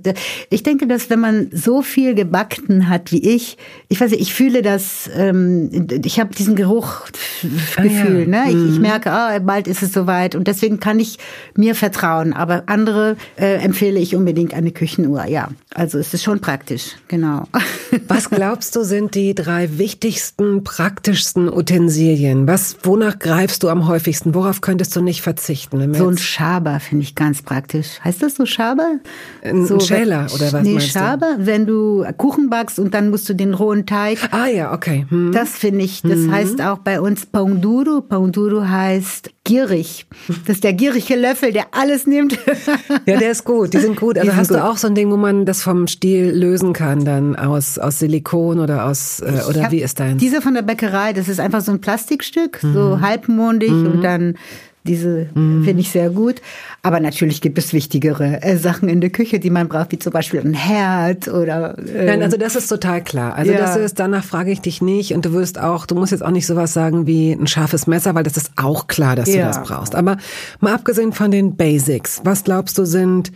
Ich denke, dass wenn man so viel gebacken hat wie ich, ich weiß nicht, ich fühle das, ähm, ich habe diesen Geruchgefühl, ah, ja. ne? Ich, mhm. ich merke, ah, bald ist es soweit und deswegen kann ich mir vertrauen. Aber andere äh, empfehle ich unbedingt eine Küchenuhr, ja. Also es ist schon praktisch, genau. Was glaubst du, sind die drei wichtigsten, praktischsten Utensilien? Was, wonach greifst du am häufigsten? Besten? Worauf könntest du nicht verzichten? So ein Schaber finde ich ganz praktisch. Heißt das so Schaber? Ein, so, Schäler oder was nee, meinst Schaber, du? wenn du Kuchen backst und dann musst du den rohen Teig. Ah ja, okay. Hm. Das finde ich, das mhm. heißt auch bei uns Pão duro. Pão duro heißt gierig. Das ist der gierige Löffel, der alles nimmt. ja, der ist gut. Die sind gut. Also sind hast gut. du auch so ein Ding, wo man das vom Stiel lösen kann, dann aus, aus Silikon oder aus, äh, oder wie ist dein? Diese von der Bäckerei, das ist einfach so ein Plastikstück, mhm. so halbmondig mhm. und dann diese mm. finde ich sehr gut. Aber natürlich gibt es wichtigere äh, Sachen in der Küche, die man braucht, wie zum Beispiel ein Herd oder. Äh Nein, also das ist total klar. Also ja. das ist, danach frage ich dich nicht und du wirst auch, du musst jetzt auch nicht sowas sagen wie ein scharfes Messer, weil das ist auch klar, dass ja. du das brauchst. Aber mal abgesehen von den Basics, was glaubst du sind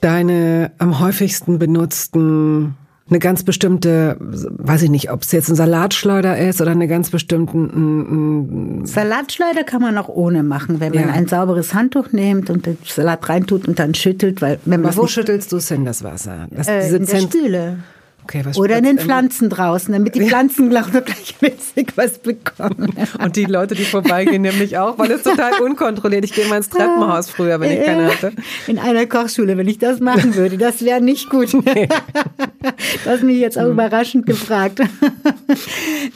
deine am häufigsten benutzten eine ganz bestimmte, weiß ich nicht, ob es jetzt ein Salatschleuder ist oder eine ganz bestimmte. Ein, ein Salatschleuder kann man auch ohne machen, wenn man ja. ein sauberes Handtuch nimmt und den Salat reintut und dann schüttelt, weil wenn man. wo schüttelst du es hin, das Wasser? Das, äh, in der Spüle. Okay, Oder in den Pflanzen draußen, damit die Pflanzen gleich gleichmäßig was bekommen. Und die Leute, die vorbeigehen, nämlich auch, weil es total unkontrolliert. Ich gehe mal ins Treppenhaus früher, wenn ich keine hatte. In einer Kochschule, wenn ich das machen würde, das wäre nicht gut. Nee. Du hast mich jetzt auch hm. überraschend gefragt.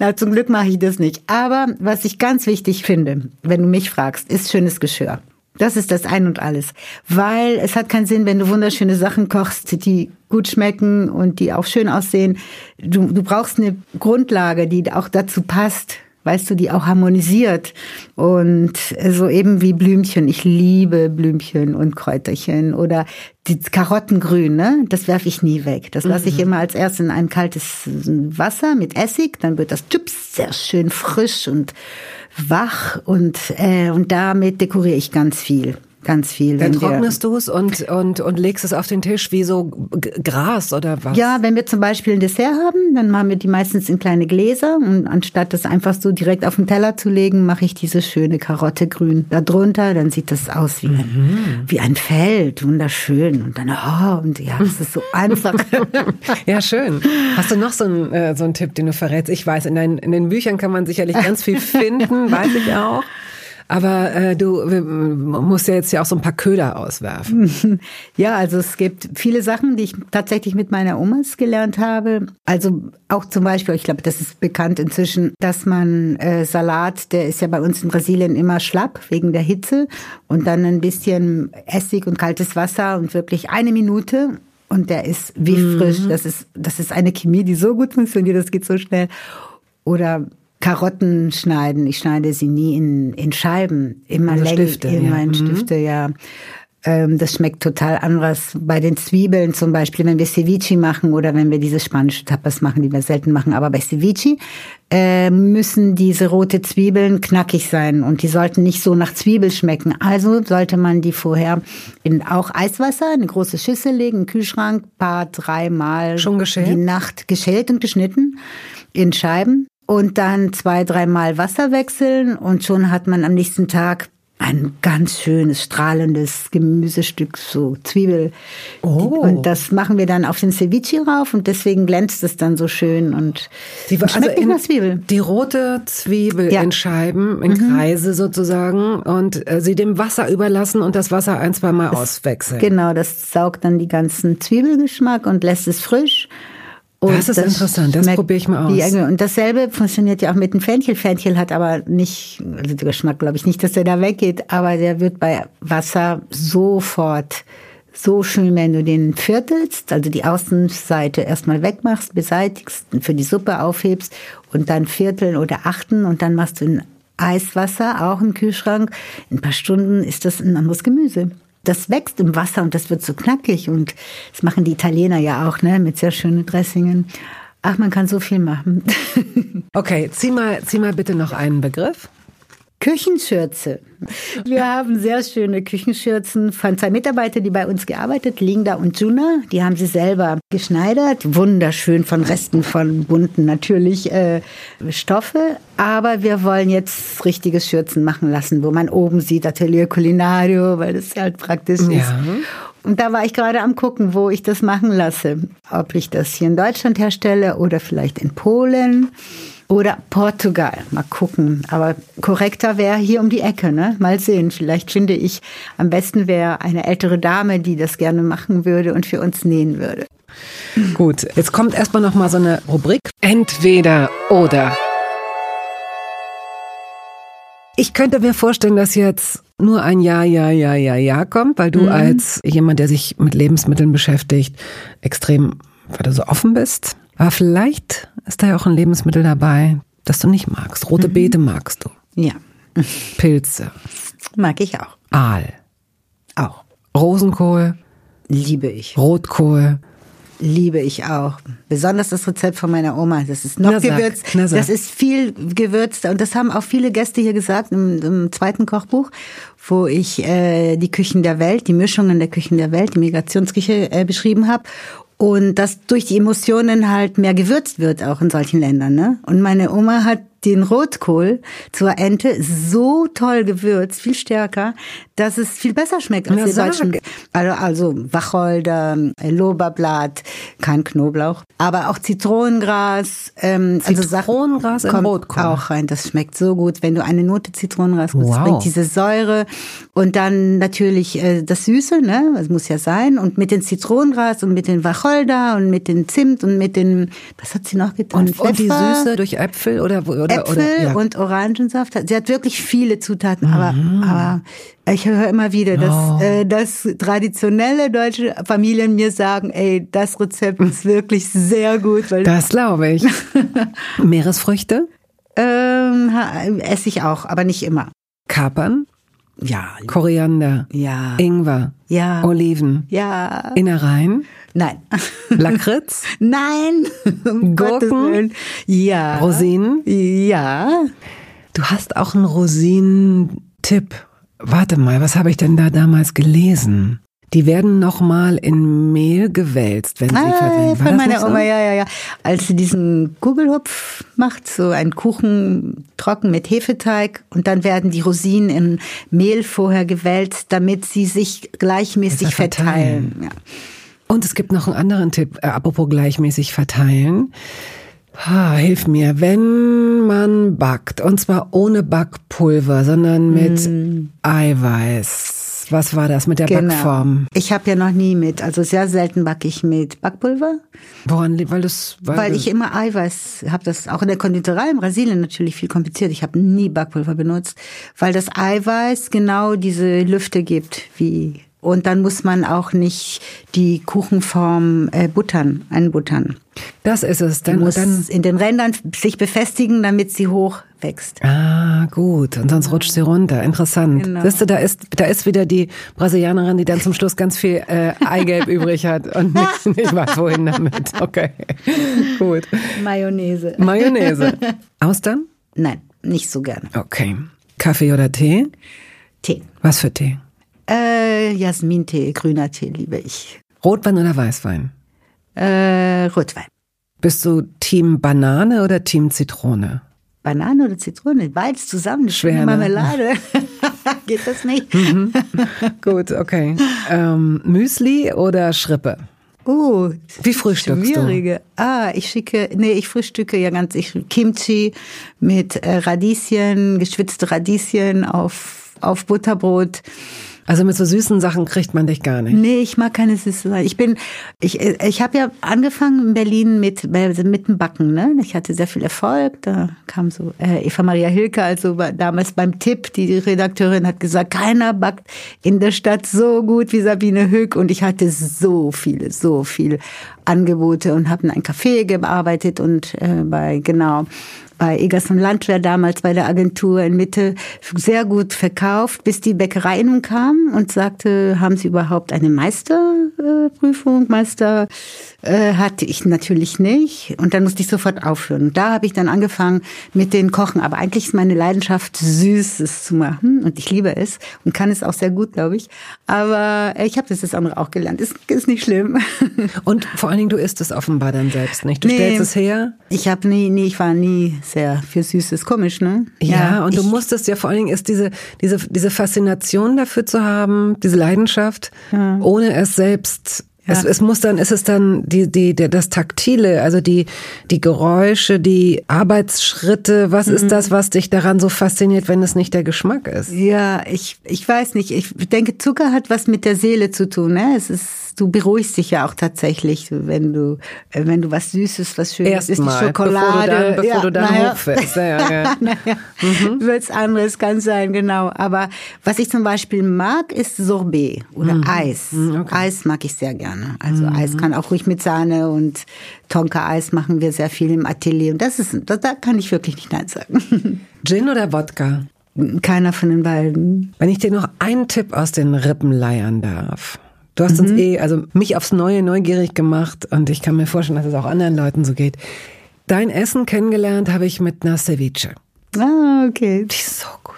Na, zum Glück mache ich das nicht. Aber was ich ganz wichtig finde, wenn du mich fragst, ist schönes Geschirr. Das ist das Ein und Alles. Weil es hat keinen Sinn, wenn du wunderschöne Sachen kochst, die gut schmecken und die auch schön aussehen. Du, du brauchst eine Grundlage, die auch dazu passt. Weißt du, die auch harmonisiert. Und so eben wie Blümchen. Ich liebe Blümchen und Kräuterchen oder die Karottengrün, ne? Das werfe ich nie weg. Das lasse ich mhm. immer als erstes in ein kaltes Wasser mit Essig. Dann wird das Chips sehr schön frisch und wach und, äh, und damit dekoriere ich ganz viel. Ganz viel. Dann trocknest du es und, und, und legst es auf den Tisch wie so Gras oder was? Ja, wenn wir zum Beispiel ein Dessert haben, dann machen wir die meistens in kleine Gläser und anstatt das einfach so direkt auf den Teller zu legen, mache ich diese schöne Karotte grün darunter. Dann sieht das aus wie, mhm. ein, wie ein Feld, wunderschön. Und dann, oh, und ja, es ist so einfach. ja, schön. Hast du noch so einen, äh, so einen Tipp, den du verrätst? Ich weiß, in, deinen, in den Büchern kann man sicherlich ganz viel finden, weiß ich auch. Aber äh, du musst ja jetzt ja auch so ein paar Köder auswerfen. Ja, also es gibt viele Sachen, die ich tatsächlich mit meiner Omas gelernt habe. Also auch zum Beispiel, ich glaube, das ist bekannt inzwischen, dass man äh, Salat, der ist ja bei uns in Brasilien immer schlapp wegen der Hitze und dann ein bisschen Essig und kaltes Wasser und wirklich eine Minute und der ist wie mhm. frisch. Das ist, das ist eine Chemie, die so gut funktioniert, das geht so schnell. Oder Karotten schneiden. Ich schneide sie nie in, in Scheiben, immer also länger, Stifte, immer ja. in mhm. Stifte, ja. Ähm, das schmeckt total anders. Bei den Zwiebeln zum Beispiel, wenn wir Ceviche machen oder wenn wir diese spanische Tapas machen, die wir selten machen, aber bei Ceviche äh, müssen diese rote Zwiebeln knackig sein und die sollten nicht so nach Zwiebel schmecken. Also sollte man die vorher in auch Eiswasser, eine große Schüssel legen, Kühlschrank, paar dreimal Schon geschält? die Nacht geschält und geschnitten in Scheiben und dann zwei, dreimal Wasser wechseln und schon hat man am nächsten Tag ein ganz schönes, strahlendes Gemüsestück, so Zwiebel. Oh. Und das machen wir dann auf den Ceviche rauf und deswegen glänzt es dann so schön und, die, und schmeckt also nach Zwiebel. Die rote Zwiebel ja. in Scheiben, in mhm. Kreise sozusagen und äh, sie dem Wasser überlassen und das Wasser ein, zwei Mal das, auswechseln. Genau, das saugt dann die ganzen Zwiebelgeschmack und lässt es frisch. Und das ist das interessant, das probiere ich mal aus. Und dasselbe funktioniert ja auch mit dem Fenchel. Fenchel hat aber nicht, also der Geschmack glaube ich nicht, dass der da weggeht, aber der wird bei Wasser sofort so schön, wenn du den viertelst, also die Außenseite erstmal wegmachst, beseitigst, für die Suppe aufhebst und dann vierteln oder achten und dann machst du ein Eiswasser, auch im Kühlschrank. In ein paar Stunden ist das ein anderes Gemüse das wächst im Wasser und das wird so knackig und das machen die Italiener ja auch, ne, mit sehr schönen Dressingen. Ach, man kann so viel machen. okay, zieh mal, zieh mal bitte noch einen Begriff. Küchenschürze. Wir haben sehr schöne Küchenschürzen von zwei Mitarbeitern, die bei uns gearbeitet, Linda und Juna. Die haben sie selber geschneidert. Wunderschön von Resten von bunten natürlich äh, Stoffe. Aber wir wollen jetzt richtige Schürzen machen lassen, wo man oben sieht Atelier Culinario, weil das halt praktisch ja. ist. Und da war ich gerade am gucken, wo ich das machen lasse. Ob ich das hier in Deutschland herstelle oder vielleicht in Polen. Oder Portugal. Mal gucken. Aber korrekter wäre hier um die Ecke, ne? Mal sehen. Vielleicht finde ich, am besten wäre eine ältere Dame, die das gerne machen würde und für uns nähen würde. Gut, jetzt kommt erstmal noch mal so eine Rubrik. Entweder oder. Ich könnte mir vorstellen, dass jetzt nur ein Ja, Ja, Ja, Ja, Ja kommt, weil du mhm. als jemand, der sich mit Lebensmitteln beschäftigt, extrem, weil du so offen bist. Aber vielleicht ist da ja auch ein Lebensmittel dabei, das du nicht magst. Rote mhm. Beete magst du. Ja. Pilze. Mag ich auch. Aal. Auch. Rosenkohl. Liebe ich. Rotkohl. Liebe ich auch. Besonders das Rezept von meiner Oma. Das ist noch gewürzt. Das ist viel gewürzter. Und das haben auch viele Gäste hier gesagt im, im zweiten Kochbuch, wo ich äh, die Küchen der Welt, die Mischungen der Küchen der Welt, die Migrationsküche äh, beschrieben habe. Und dass durch die Emotionen halt mehr gewürzt wird, auch in solchen Ländern. Ne? Und meine Oma hat den Rotkohl zur Ente so toll gewürzt, viel stärker, dass es viel besser schmeckt als die deutschen. Also, also Wacholder, Lorbeerblatt, kein Knoblauch, aber auch Zitronengras. Ähm, also Zitronengras also kommt Rotkohl. auch rein. Das schmeckt so gut, wenn du eine Note Zitronengras wow. das bringt diese Säure und dann natürlich äh, das Süße, ne, das muss ja sein und mit den Zitronengras und mit den Wacholder und mit den Zimt und mit den was hat sie noch getan? Und, und die Süße durch Äpfel oder, oder oder, Äpfel oder, ja. und Orangensaft. Sie hat wirklich viele Zutaten, mhm. aber, aber ich höre immer wieder, dass, oh. äh, dass traditionelle deutsche Familien mir sagen, ey, das Rezept ist wirklich sehr gut. Weil das glaube ich. Meeresfrüchte? Ähm, esse ich auch, aber nicht immer. Kapern? Ja. Koriander? Ja. Ingwer? Ja. Oliven? Ja. Innereien? Nein. Lakritz? Nein. Gurken? Ja. Rosinen? Ja. Du hast auch einen Rosinen-Tipp. Warte mal, was habe ich denn da damals gelesen? Die werden nochmal in Mehl gewälzt, wenn sie ah, verwendet. Von meiner Oma, ja, ja, ja. Als sie diesen Kugelhupf macht, so einen Kuchen trocken mit Hefeteig und dann werden die Rosinen im Mehl vorher gewälzt, damit sie sich gleichmäßig verteilen. verteilen. Ja. Und es gibt noch einen anderen Tipp, äh, apropos gleichmäßig verteilen. Ah, hilf mir, wenn man backt, und zwar ohne Backpulver, sondern mit mm. Eiweiß. Was war das mit der genau. Backform? Ich habe ja noch nie mit, also sehr selten backe ich mit Backpulver. Woran liegt, weil das weil, weil ich immer Eiweiß habe das auch in der Konditorei in Brasilien natürlich viel kompliziert. Ich habe nie Backpulver benutzt, weil das Eiweiß genau diese Lüfte gibt, wie und dann muss man auch nicht die Kuchenform äh, buttern, einbuttern. Das ist es. Dann, muss dann in den Rändern sich befestigen, damit sie hoch wächst. Ah, gut. Und sonst rutscht sie runter. Interessant. Genau. Siehst du, da ist, da ist wieder die Brasilianerin, die dann zum Schluss ganz viel äh, Eigelb übrig hat und nicht, nicht weiß, wohin damit. Okay. gut. Mayonnaise. Mayonnaise. Austern? Nein, nicht so gerne. Okay. Kaffee oder Tee? Tee. Was für Tee? Äh, Jasmintee, grüner Tee liebe ich. Rotwein oder Weißwein? Äh, Rotwein. Bist du Team Banane oder Team Zitrone? Banane oder Zitrone? Beides zusammen. Schwer. Ne? Marmelade. Geht das nicht? Mhm. Gut, okay. Ähm, Müsli oder Schrippe? Oh, wie frühstückst schwierige. du? Ah, ich schicke, nee, ich frühstücke ja ganz, ich Kimchi mit äh, Radieschen, geschwitzte Radieschen auf auf Butterbrot also mit so süßen Sachen kriegt man dich gar nicht. Nee, ich mag keine süßen Sachen. Ich bin, ich, ich habe ja angefangen in Berlin mit, mit dem Backen. Ne? Ich hatte sehr viel Erfolg. Da kam so äh, Eva Maria Hilke, also damals beim Tipp, die Redakteurin hat gesagt, keiner backt in der Stadt so gut wie Sabine Höck. Und ich hatte so viele, so viele Angebote und habe in einem Café gearbeitet und äh, bei genau bei Egerson Landwehr damals bei der Agentur in Mitte sehr gut verkauft, bis die Bäckerei nun kam und sagte, haben Sie überhaupt eine Meisterprüfung? Meister äh, hatte ich natürlich nicht. Und dann musste ich sofort aufhören. Und da habe ich dann angefangen mit den Kochen. Aber eigentlich ist meine Leidenschaft, Süßes zu machen. Und ich liebe es und kann es auch sehr gut, glaube ich. Aber ich habe das das andere auch gelernt. Ist, ist nicht schlimm. Und vor allen Dingen, du isst es offenbar dann selbst nicht. Du nee, stellst es her. Ich habe nie, nie, ich war nie sehr für Süßes. Komisch, ne? Ja, ja und du musstest ja vor allen Dingen ist diese, diese, diese Faszination dafür zu haben, diese Leidenschaft, ja. ohne es selbst Ja. Es, es, muss dann, ist es dann die, die, der, das Taktile, also die, die Geräusche, die Arbeitsschritte. Was mhm. ist das, was dich daran so fasziniert, wenn es nicht der Geschmack ist? Ja, ich, ich weiß nicht. Ich denke, Zucker hat was mit der Seele zu tun. Ne? Es ist du beruhigst dich ja auch tatsächch, wenn du, äh, wenn du was Süßes, was Schönes Erst ist, die Schokolade. Bevor du dann, bevor ja, du dann naja, hochfällst. Ja, ja. naja, mhm. Wird's anderes kann sein, genau. Aber was ich zum Beispiel mag, ist Sorbet oder mhm. Eis. Mhm, okay. Eis mag ich sehr gerne. Also mhm. Eis kann auch ruhig mit Sahne und Tonka-Eis machen wir sehr viel im Atelier. Und das ist, da, da kann ich wirklich nicht Nein sagen. Gin oder Wodka? Keiner von den beiden. Wenn ich dir noch einen Tipp aus den Rippen leiern darf. Du hast mhm. uns eh, also mich aufs Neue neugierig gemacht und ich kann mir vorstellen, dass es auch anderen Leuten so geht. Dein Essen kennengelernt habe ich mit einer Ceviche. Ah, okay. Die ist so gut.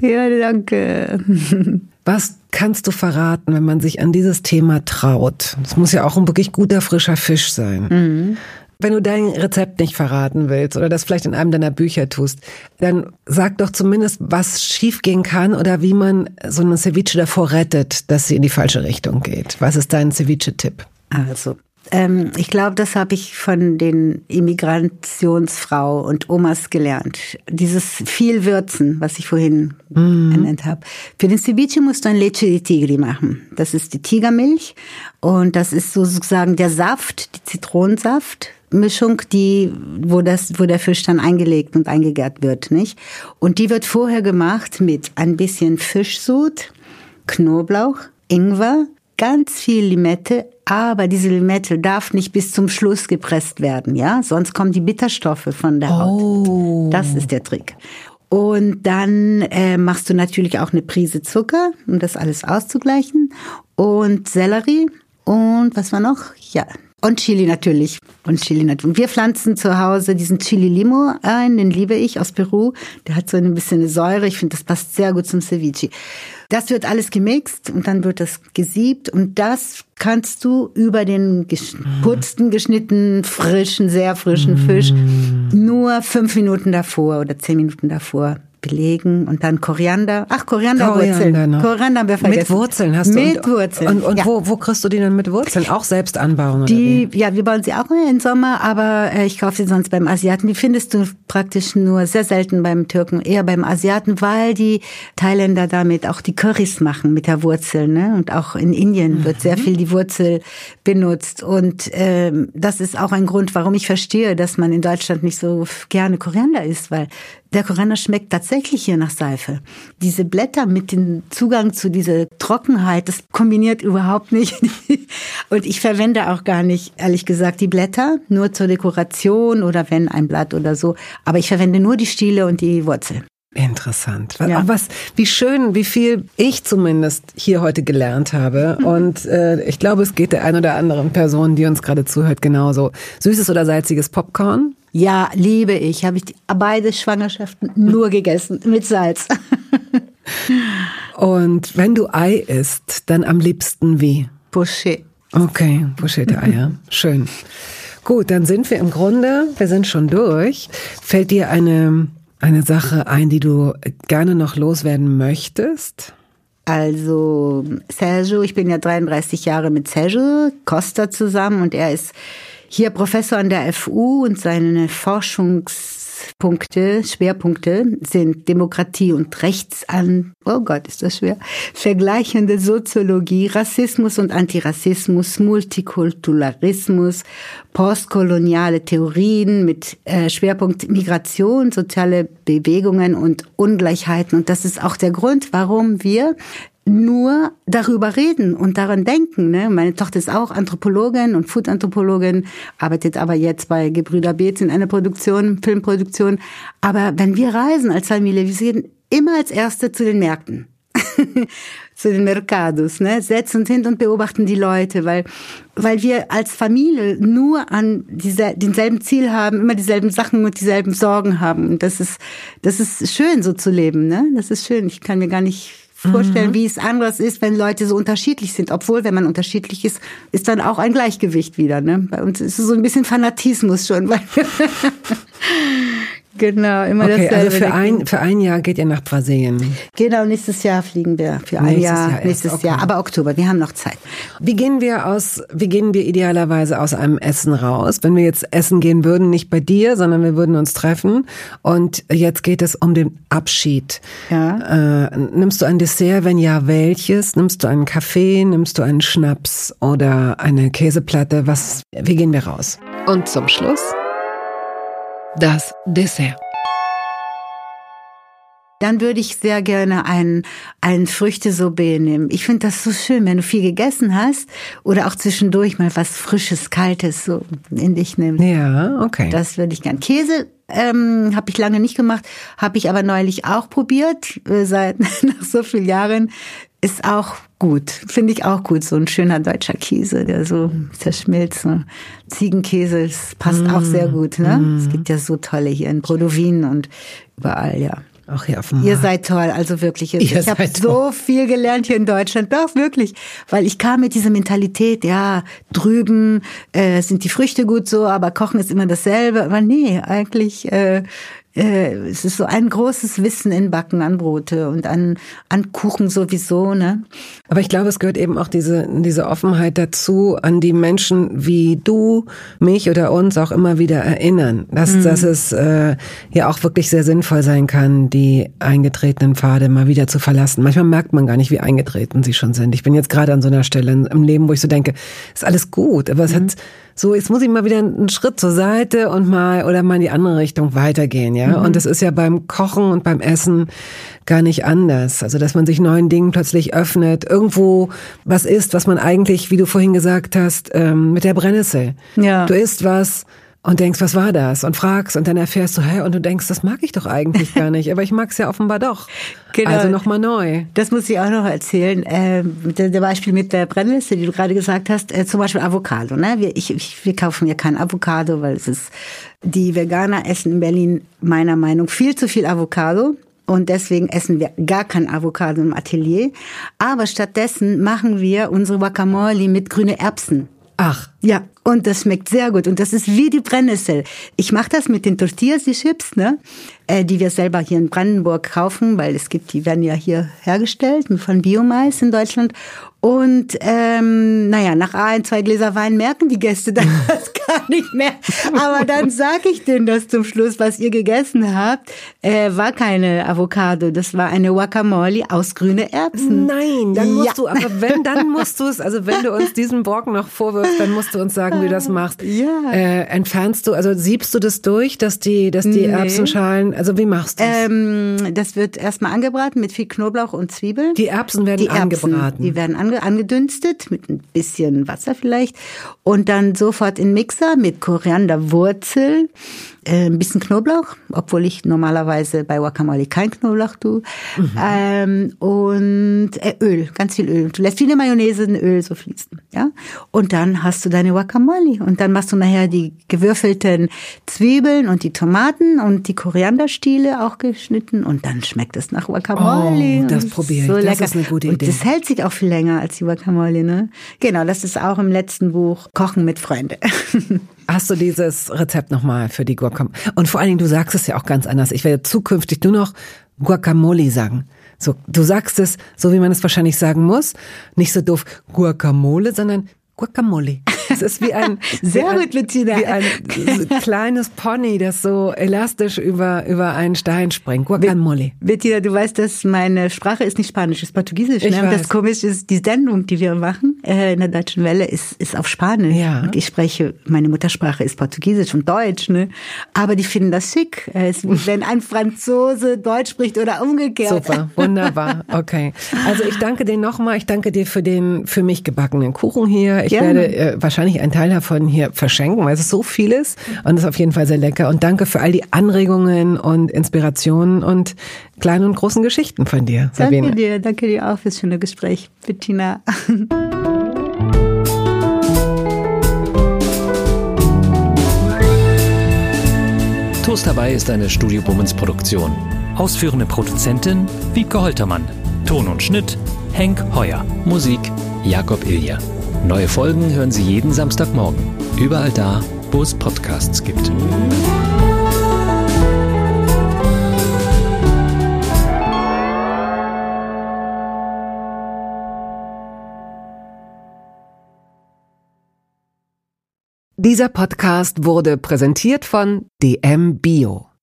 Ja, danke. Was kannst du verraten, wenn man sich an dieses Thema traut? Es muss ja auch ein wirklich guter, frischer Fisch sein. Mhm. Wenn du dein Rezept nicht verraten willst oder das vielleicht in einem deiner Bücher tust, dann sag doch zumindest, was schiefgehen kann oder wie man so eine Ceviche davor rettet, dass sie in die falsche Richtung geht. Was ist dein Ceviche-Tipp? Also, ähm, ich glaube, das habe ich von den Immigrationsfrau und Omas gelernt. Dieses viel Würzen, was ich vorhin mm. genannt habe. Für den Ceviche musst du ein Leche di Tigri machen. Das ist die Tigermilch und das ist sozusagen der Saft, die Zitronensaft. Mischung, die, wo das, wo der Fisch dann eingelegt und eingegärt wird, nicht? Und die wird vorher gemacht mit ein bisschen Fischsud, Knoblauch, Ingwer, ganz viel Limette, aber diese Limette darf nicht bis zum Schluss gepresst werden, ja? Sonst kommen die Bitterstoffe von der Haut. Oh. Das ist der Trick. Und dann äh, machst du natürlich auch eine Prise Zucker, um das alles auszugleichen. Und Sellerie. Und was war noch? Ja, und Chili natürlich. Und Chili natürlich. Wir pflanzen zu Hause diesen Chili Limo ein, den liebe ich aus Peru. Der hat so ein bisschen eine Säure. Ich finde, das passt sehr gut zum Ceviche. Das wird alles gemixt und dann wird das gesiebt und das kannst du über den geputzten, geschnittenen, frischen, sehr frischen Fisch nur fünf Minuten davor oder zehn Minuten davor belegen und dann Koriander. Ach, Korianderwurzeln. Koriander Koriander haben wir vergessen. Mit Wurzeln hast du. Mit Wurzeln. Und, und ja. wo, wo kriegst du die denn mit Wurzeln? Auch selbst anbauen? Oder die, ja, wir bauen sie auch im Sommer, aber äh, ich kaufe sie sonst beim Asiaten. Die findest du praktisch nur sehr selten beim Türken, eher beim Asiaten, weil die Thailänder damit auch die Currys machen mit der Wurzel. Ne? Und auch in Indien mhm. wird sehr viel die Wurzel benutzt. Und ähm, das ist auch ein Grund, warum ich verstehe, dass man in Deutschland nicht so gerne Koriander isst, weil der Koriander schmeckt tatsächlich hier nach Seife. Diese Blätter mit dem Zugang zu dieser Trockenheit, das kombiniert überhaupt nicht. Und ich verwende auch gar nicht, ehrlich gesagt, die Blätter, nur zur Dekoration oder wenn ein Blatt oder so. Aber ich verwende nur die Stiele und die Wurzel. Interessant. Ja. Was, wie schön, wie viel ich zumindest hier heute gelernt habe. Und äh, ich glaube, es geht der ein oder anderen Person, die uns gerade zuhört, genauso. Süßes oder salziges Popcorn? Ja, liebe ich. Habe ich die, beide Schwangerschaften nur gegessen mit Salz. Und wenn du Ei isst, dann am liebsten wie? Poché. Okay, pochierte Eier. Schön. Gut, dann sind wir im Grunde, wir sind schon durch. Fällt dir eine, eine Sache ein, die du gerne noch loswerden möchtest? Also Sergio, ich bin ja 33 Jahre mit Sergio Costa zusammen und er ist hier Professor an der FU und seine Forschungspunkte, Schwerpunkte sind Demokratie und Rechtsan, oh Gott, ist das schwer, vergleichende Soziologie, Rassismus und Antirassismus, Multikulturalismus, postkoloniale Theorien mit äh, Schwerpunkt Migration, soziale Bewegungen und Ungleichheiten. Und das ist auch der Grund, warum wir nur darüber reden und daran denken. Ne? Meine Tochter ist auch Anthropologin und Food-Anthropologin, arbeitet aber jetzt bei Gebrüder Beetz in einer Produktion, Filmproduktion. Aber wenn wir reisen als Familie, wir gehen immer als Erste zu den Märkten. zu den Mercados, ne? setzen uns hin und beobachten die Leute, weil, weil wir als Familie nur an diese, denselben Ziel haben, immer dieselben Sachen und dieselben Sorgen haben. Und das ist, das ist schön, so zu leben, ne? Das ist schön. Ich kann mir gar nicht vorstellen, mhm. wie es anders ist, wenn Leute so unterschiedlich sind. Obwohl, wenn man unterschiedlich ist, ist dann auch ein Gleichgewicht wieder. Ne? Bei uns ist es so ein bisschen Fanatismus schon. Weil Genau, immer okay, dasselbe. Also für ein, für ein Jahr geht ihr nach Brasilien. Genau, nächstes Jahr fliegen wir. Für ein Nächstes Jahr, Jahr erst, nächstes okay. Jahr. Aber Oktober, wir haben noch Zeit. Wie gehen wir aus, wie gehen wir idealerweise aus einem Essen raus? Wenn wir jetzt essen gehen würden, nicht bei dir, sondern wir würden uns treffen. Und jetzt geht es um den Abschied. Ja. Äh, nimmst du ein Dessert? Wenn ja, welches? Nimmst du einen Kaffee? Nimmst du einen Schnaps oder eine Käseplatte? Was, wie gehen wir raus? Und zum Schluss das Dessert. Dann würde ich sehr gerne ein, ein Früchtesorbet nehmen. Ich finde das so schön, wenn du viel gegessen hast oder auch zwischendurch mal was Frisches, Kaltes so in dich nimmst. Ja, okay. Das würde ich gern. Käse ähm, habe ich lange nicht gemacht, habe ich aber neulich auch probiert. Äh, seit nach so vielen Jahren ist auch gut, finde ich auch gut. So ein schöner deutscher Käse, der so zerschmilzt. So. Ziegenkäse, das passt auch sehr gut. Ne? Es gibt ja so tolle hier in Brodowin und überall, ja. Auch hier auf dem Ihr seid toll, also wirklich. Ihr ich habe so viel gelernt hier in Deutschland, doch wirklich, weil ich kam mit dieser Mentalität, ja, drüben äh, sind die Früchte gut so, aber Kochen ist immer dasselbe. Aber nee, eigentlich äh, äh, es ist so ein großes Wissen in Backen an Brote und an an Kuchen sowieso, ne? Aber ich glaube, es gehört eben auch diese, diese Offenheit dazu, an die Menschen wie du, mich oder uns auch immer wieder erinnern, dass, dass es äh, ja auch wirklich sehr sinnvoll sein kann, die eingetretenen Pfade mal wieder zu verlassen. Manchmal merkt man gar nicht, wie eingetreten sie schon sind. Ich bin jetzt gerade an so einer Stelle im Leben, wo ich so denke, ist alles gut, aber es hat so, jetzt muss ich mal wieder einen Schritt zur Seite und mal oder mal in die andere Richtung weitergehen, ja. Und das ist ja beim Kochen und beim Essen gar nicht anders. Also, dass man sich neuen Dingen plötzlich öffnet, irgendwo was isst, was man eigentlich, wie du vorhin gesagt hast, ähm, mit der Brennnessel. Ja. Du isst was und denkst, was war das? Und fragst und dann erfährst du, hä, und du denkst, das mag ich doch eigentlich gar nicht, aber ich mag's ja offenbar doch. Genau. Also nochmal neu. Das muss ich auch noch erzählen. Mit der, Beispiel mit der Brennliste, die du gerade gesagt hast, äh, zum Beispiel Avocado. Ne? Wir, ich, ich, wir kaufen ja kein Avocado, weil es ist, die Veganer essen in Berlin meiner Meinung viel zu viel Avocado. Und deswegen essen wir gar kein Avocado im Atelier. Aber stattdessen machen wir unsere Guacamole mit grüne Erbsen. Ach, Ja, und das schmeckt sehr gut. Und das ist wie die Brennnessel. Ich mache das mit den Tortillas, die Chips, ne? äh, die wir selber hier in Brandenburg kaufen, weil es gibt, die werden ja hier hergestellt von Biomais in Deutschland. Und ähm, naja, nach ein, zwei Gläser Wein merken die Gäste dann das gar nicht mehr. Aber dann sage ich denen das zum Schluss, was ihr gegessen habt, äh, war keine Avocado, das war eine Guacamole aus grüne Erbsen. Nein, dann musst Ja. du, aber wenn, dann musst du es, also wenn du uns diesen Brocken noch vorwirfst, dann musst du uns sagen, wie du das machst. Ja. Äh, entfernst du, also siebst du das durch, dass die, dass die Nee. Erbsenschalen, also wie machst du es? Ähm, das wird erstmal angebraten mit viel Knoblauch und Zwiebeln. die Erbsen werden Die Erbsen, angebraten. die werden ange angedünstet mit ein bisschen Wasser vielleicht und dann sofort in Mixer mit Korianderwurzel, äh, ein bisschen Knoblauch, obwohl ich normalerweise bei Guacamole kein Knoblauch tue Mhm. ähm, und äh, Öl, ganz viel Öl. Du lässt viele Mayonnaise in Öl so fließen, ja. Und dann hast du deine Guacamole und dann machst du nachher die gewürfelten Zwiebeln und die Tomaten und die Korianderstiele auch geschnitten und dann schmeckt es nach Guacamole. Oh, das Und probiere ich. So Das lecker. ist eine gute und Idee. Das hält sich auch viel länger als die Guacamole, ne? Genau, das ist auch im letzten Buch Kochen mit Freunden. Hast du dieses Rezept nochmal für die Guacamole? Und vor allen Dingen, du sagst es ja auch ganz anders. Ich werde zukünftig nur noch Guacamole sagen. So, du sagst es, so wie man es wahrscheinlich sagen muss. Nicht so doof Guacamole, sondern Guacamole. Es ist wie ein Sehr wie gut, Bettina. Wie ein kleines Pony, das so elastisch über über einen Stein springt. Guacamole. Bettina, du weißt, dass meine Sprache ist nicht Spanisch, ist Portugiesisch. Ne? Das Komische ist, die Sendung, die wir machen äh, in der Deutschen Welle, ist, ist auf Spanisch. Ja. Und ich spreche, meine Muttersprache ist Portugiesisch und Deutsch, ne? Aber die finden das schick. Es wenn ein Franzose Deutsch spricht oder umgekehrt. Super, wunderbar. Okay. Also ich danke dir nochmal. Ich danke dir für den für mich gebackenen Kuchen hier. Ich Gerne. werde äh, wahrscheinlich einen Teil davon hier verschenken, weil es so viel ist. Und es ist auf jeden Fall sehr lecker. Und danke für all die Anregungen und Inspirationen und kleinen und großen Geschichten von dir, Sabine. Danke dir, danke dir auch fürs schöne Gespräch, Bettina. Toast dabei ist eine Studio Bummens Produktion. Ausführende Produzentin Wiebke Holtermann. Ton und Schnitt Henk Heuer. Musik Jakob Ilja. Neue Folgen hören Sie jeden Samstagmorgen. Überall da, wo es Podcasts gibt. Dieser Podcast wurde präsentiert von DM Bio.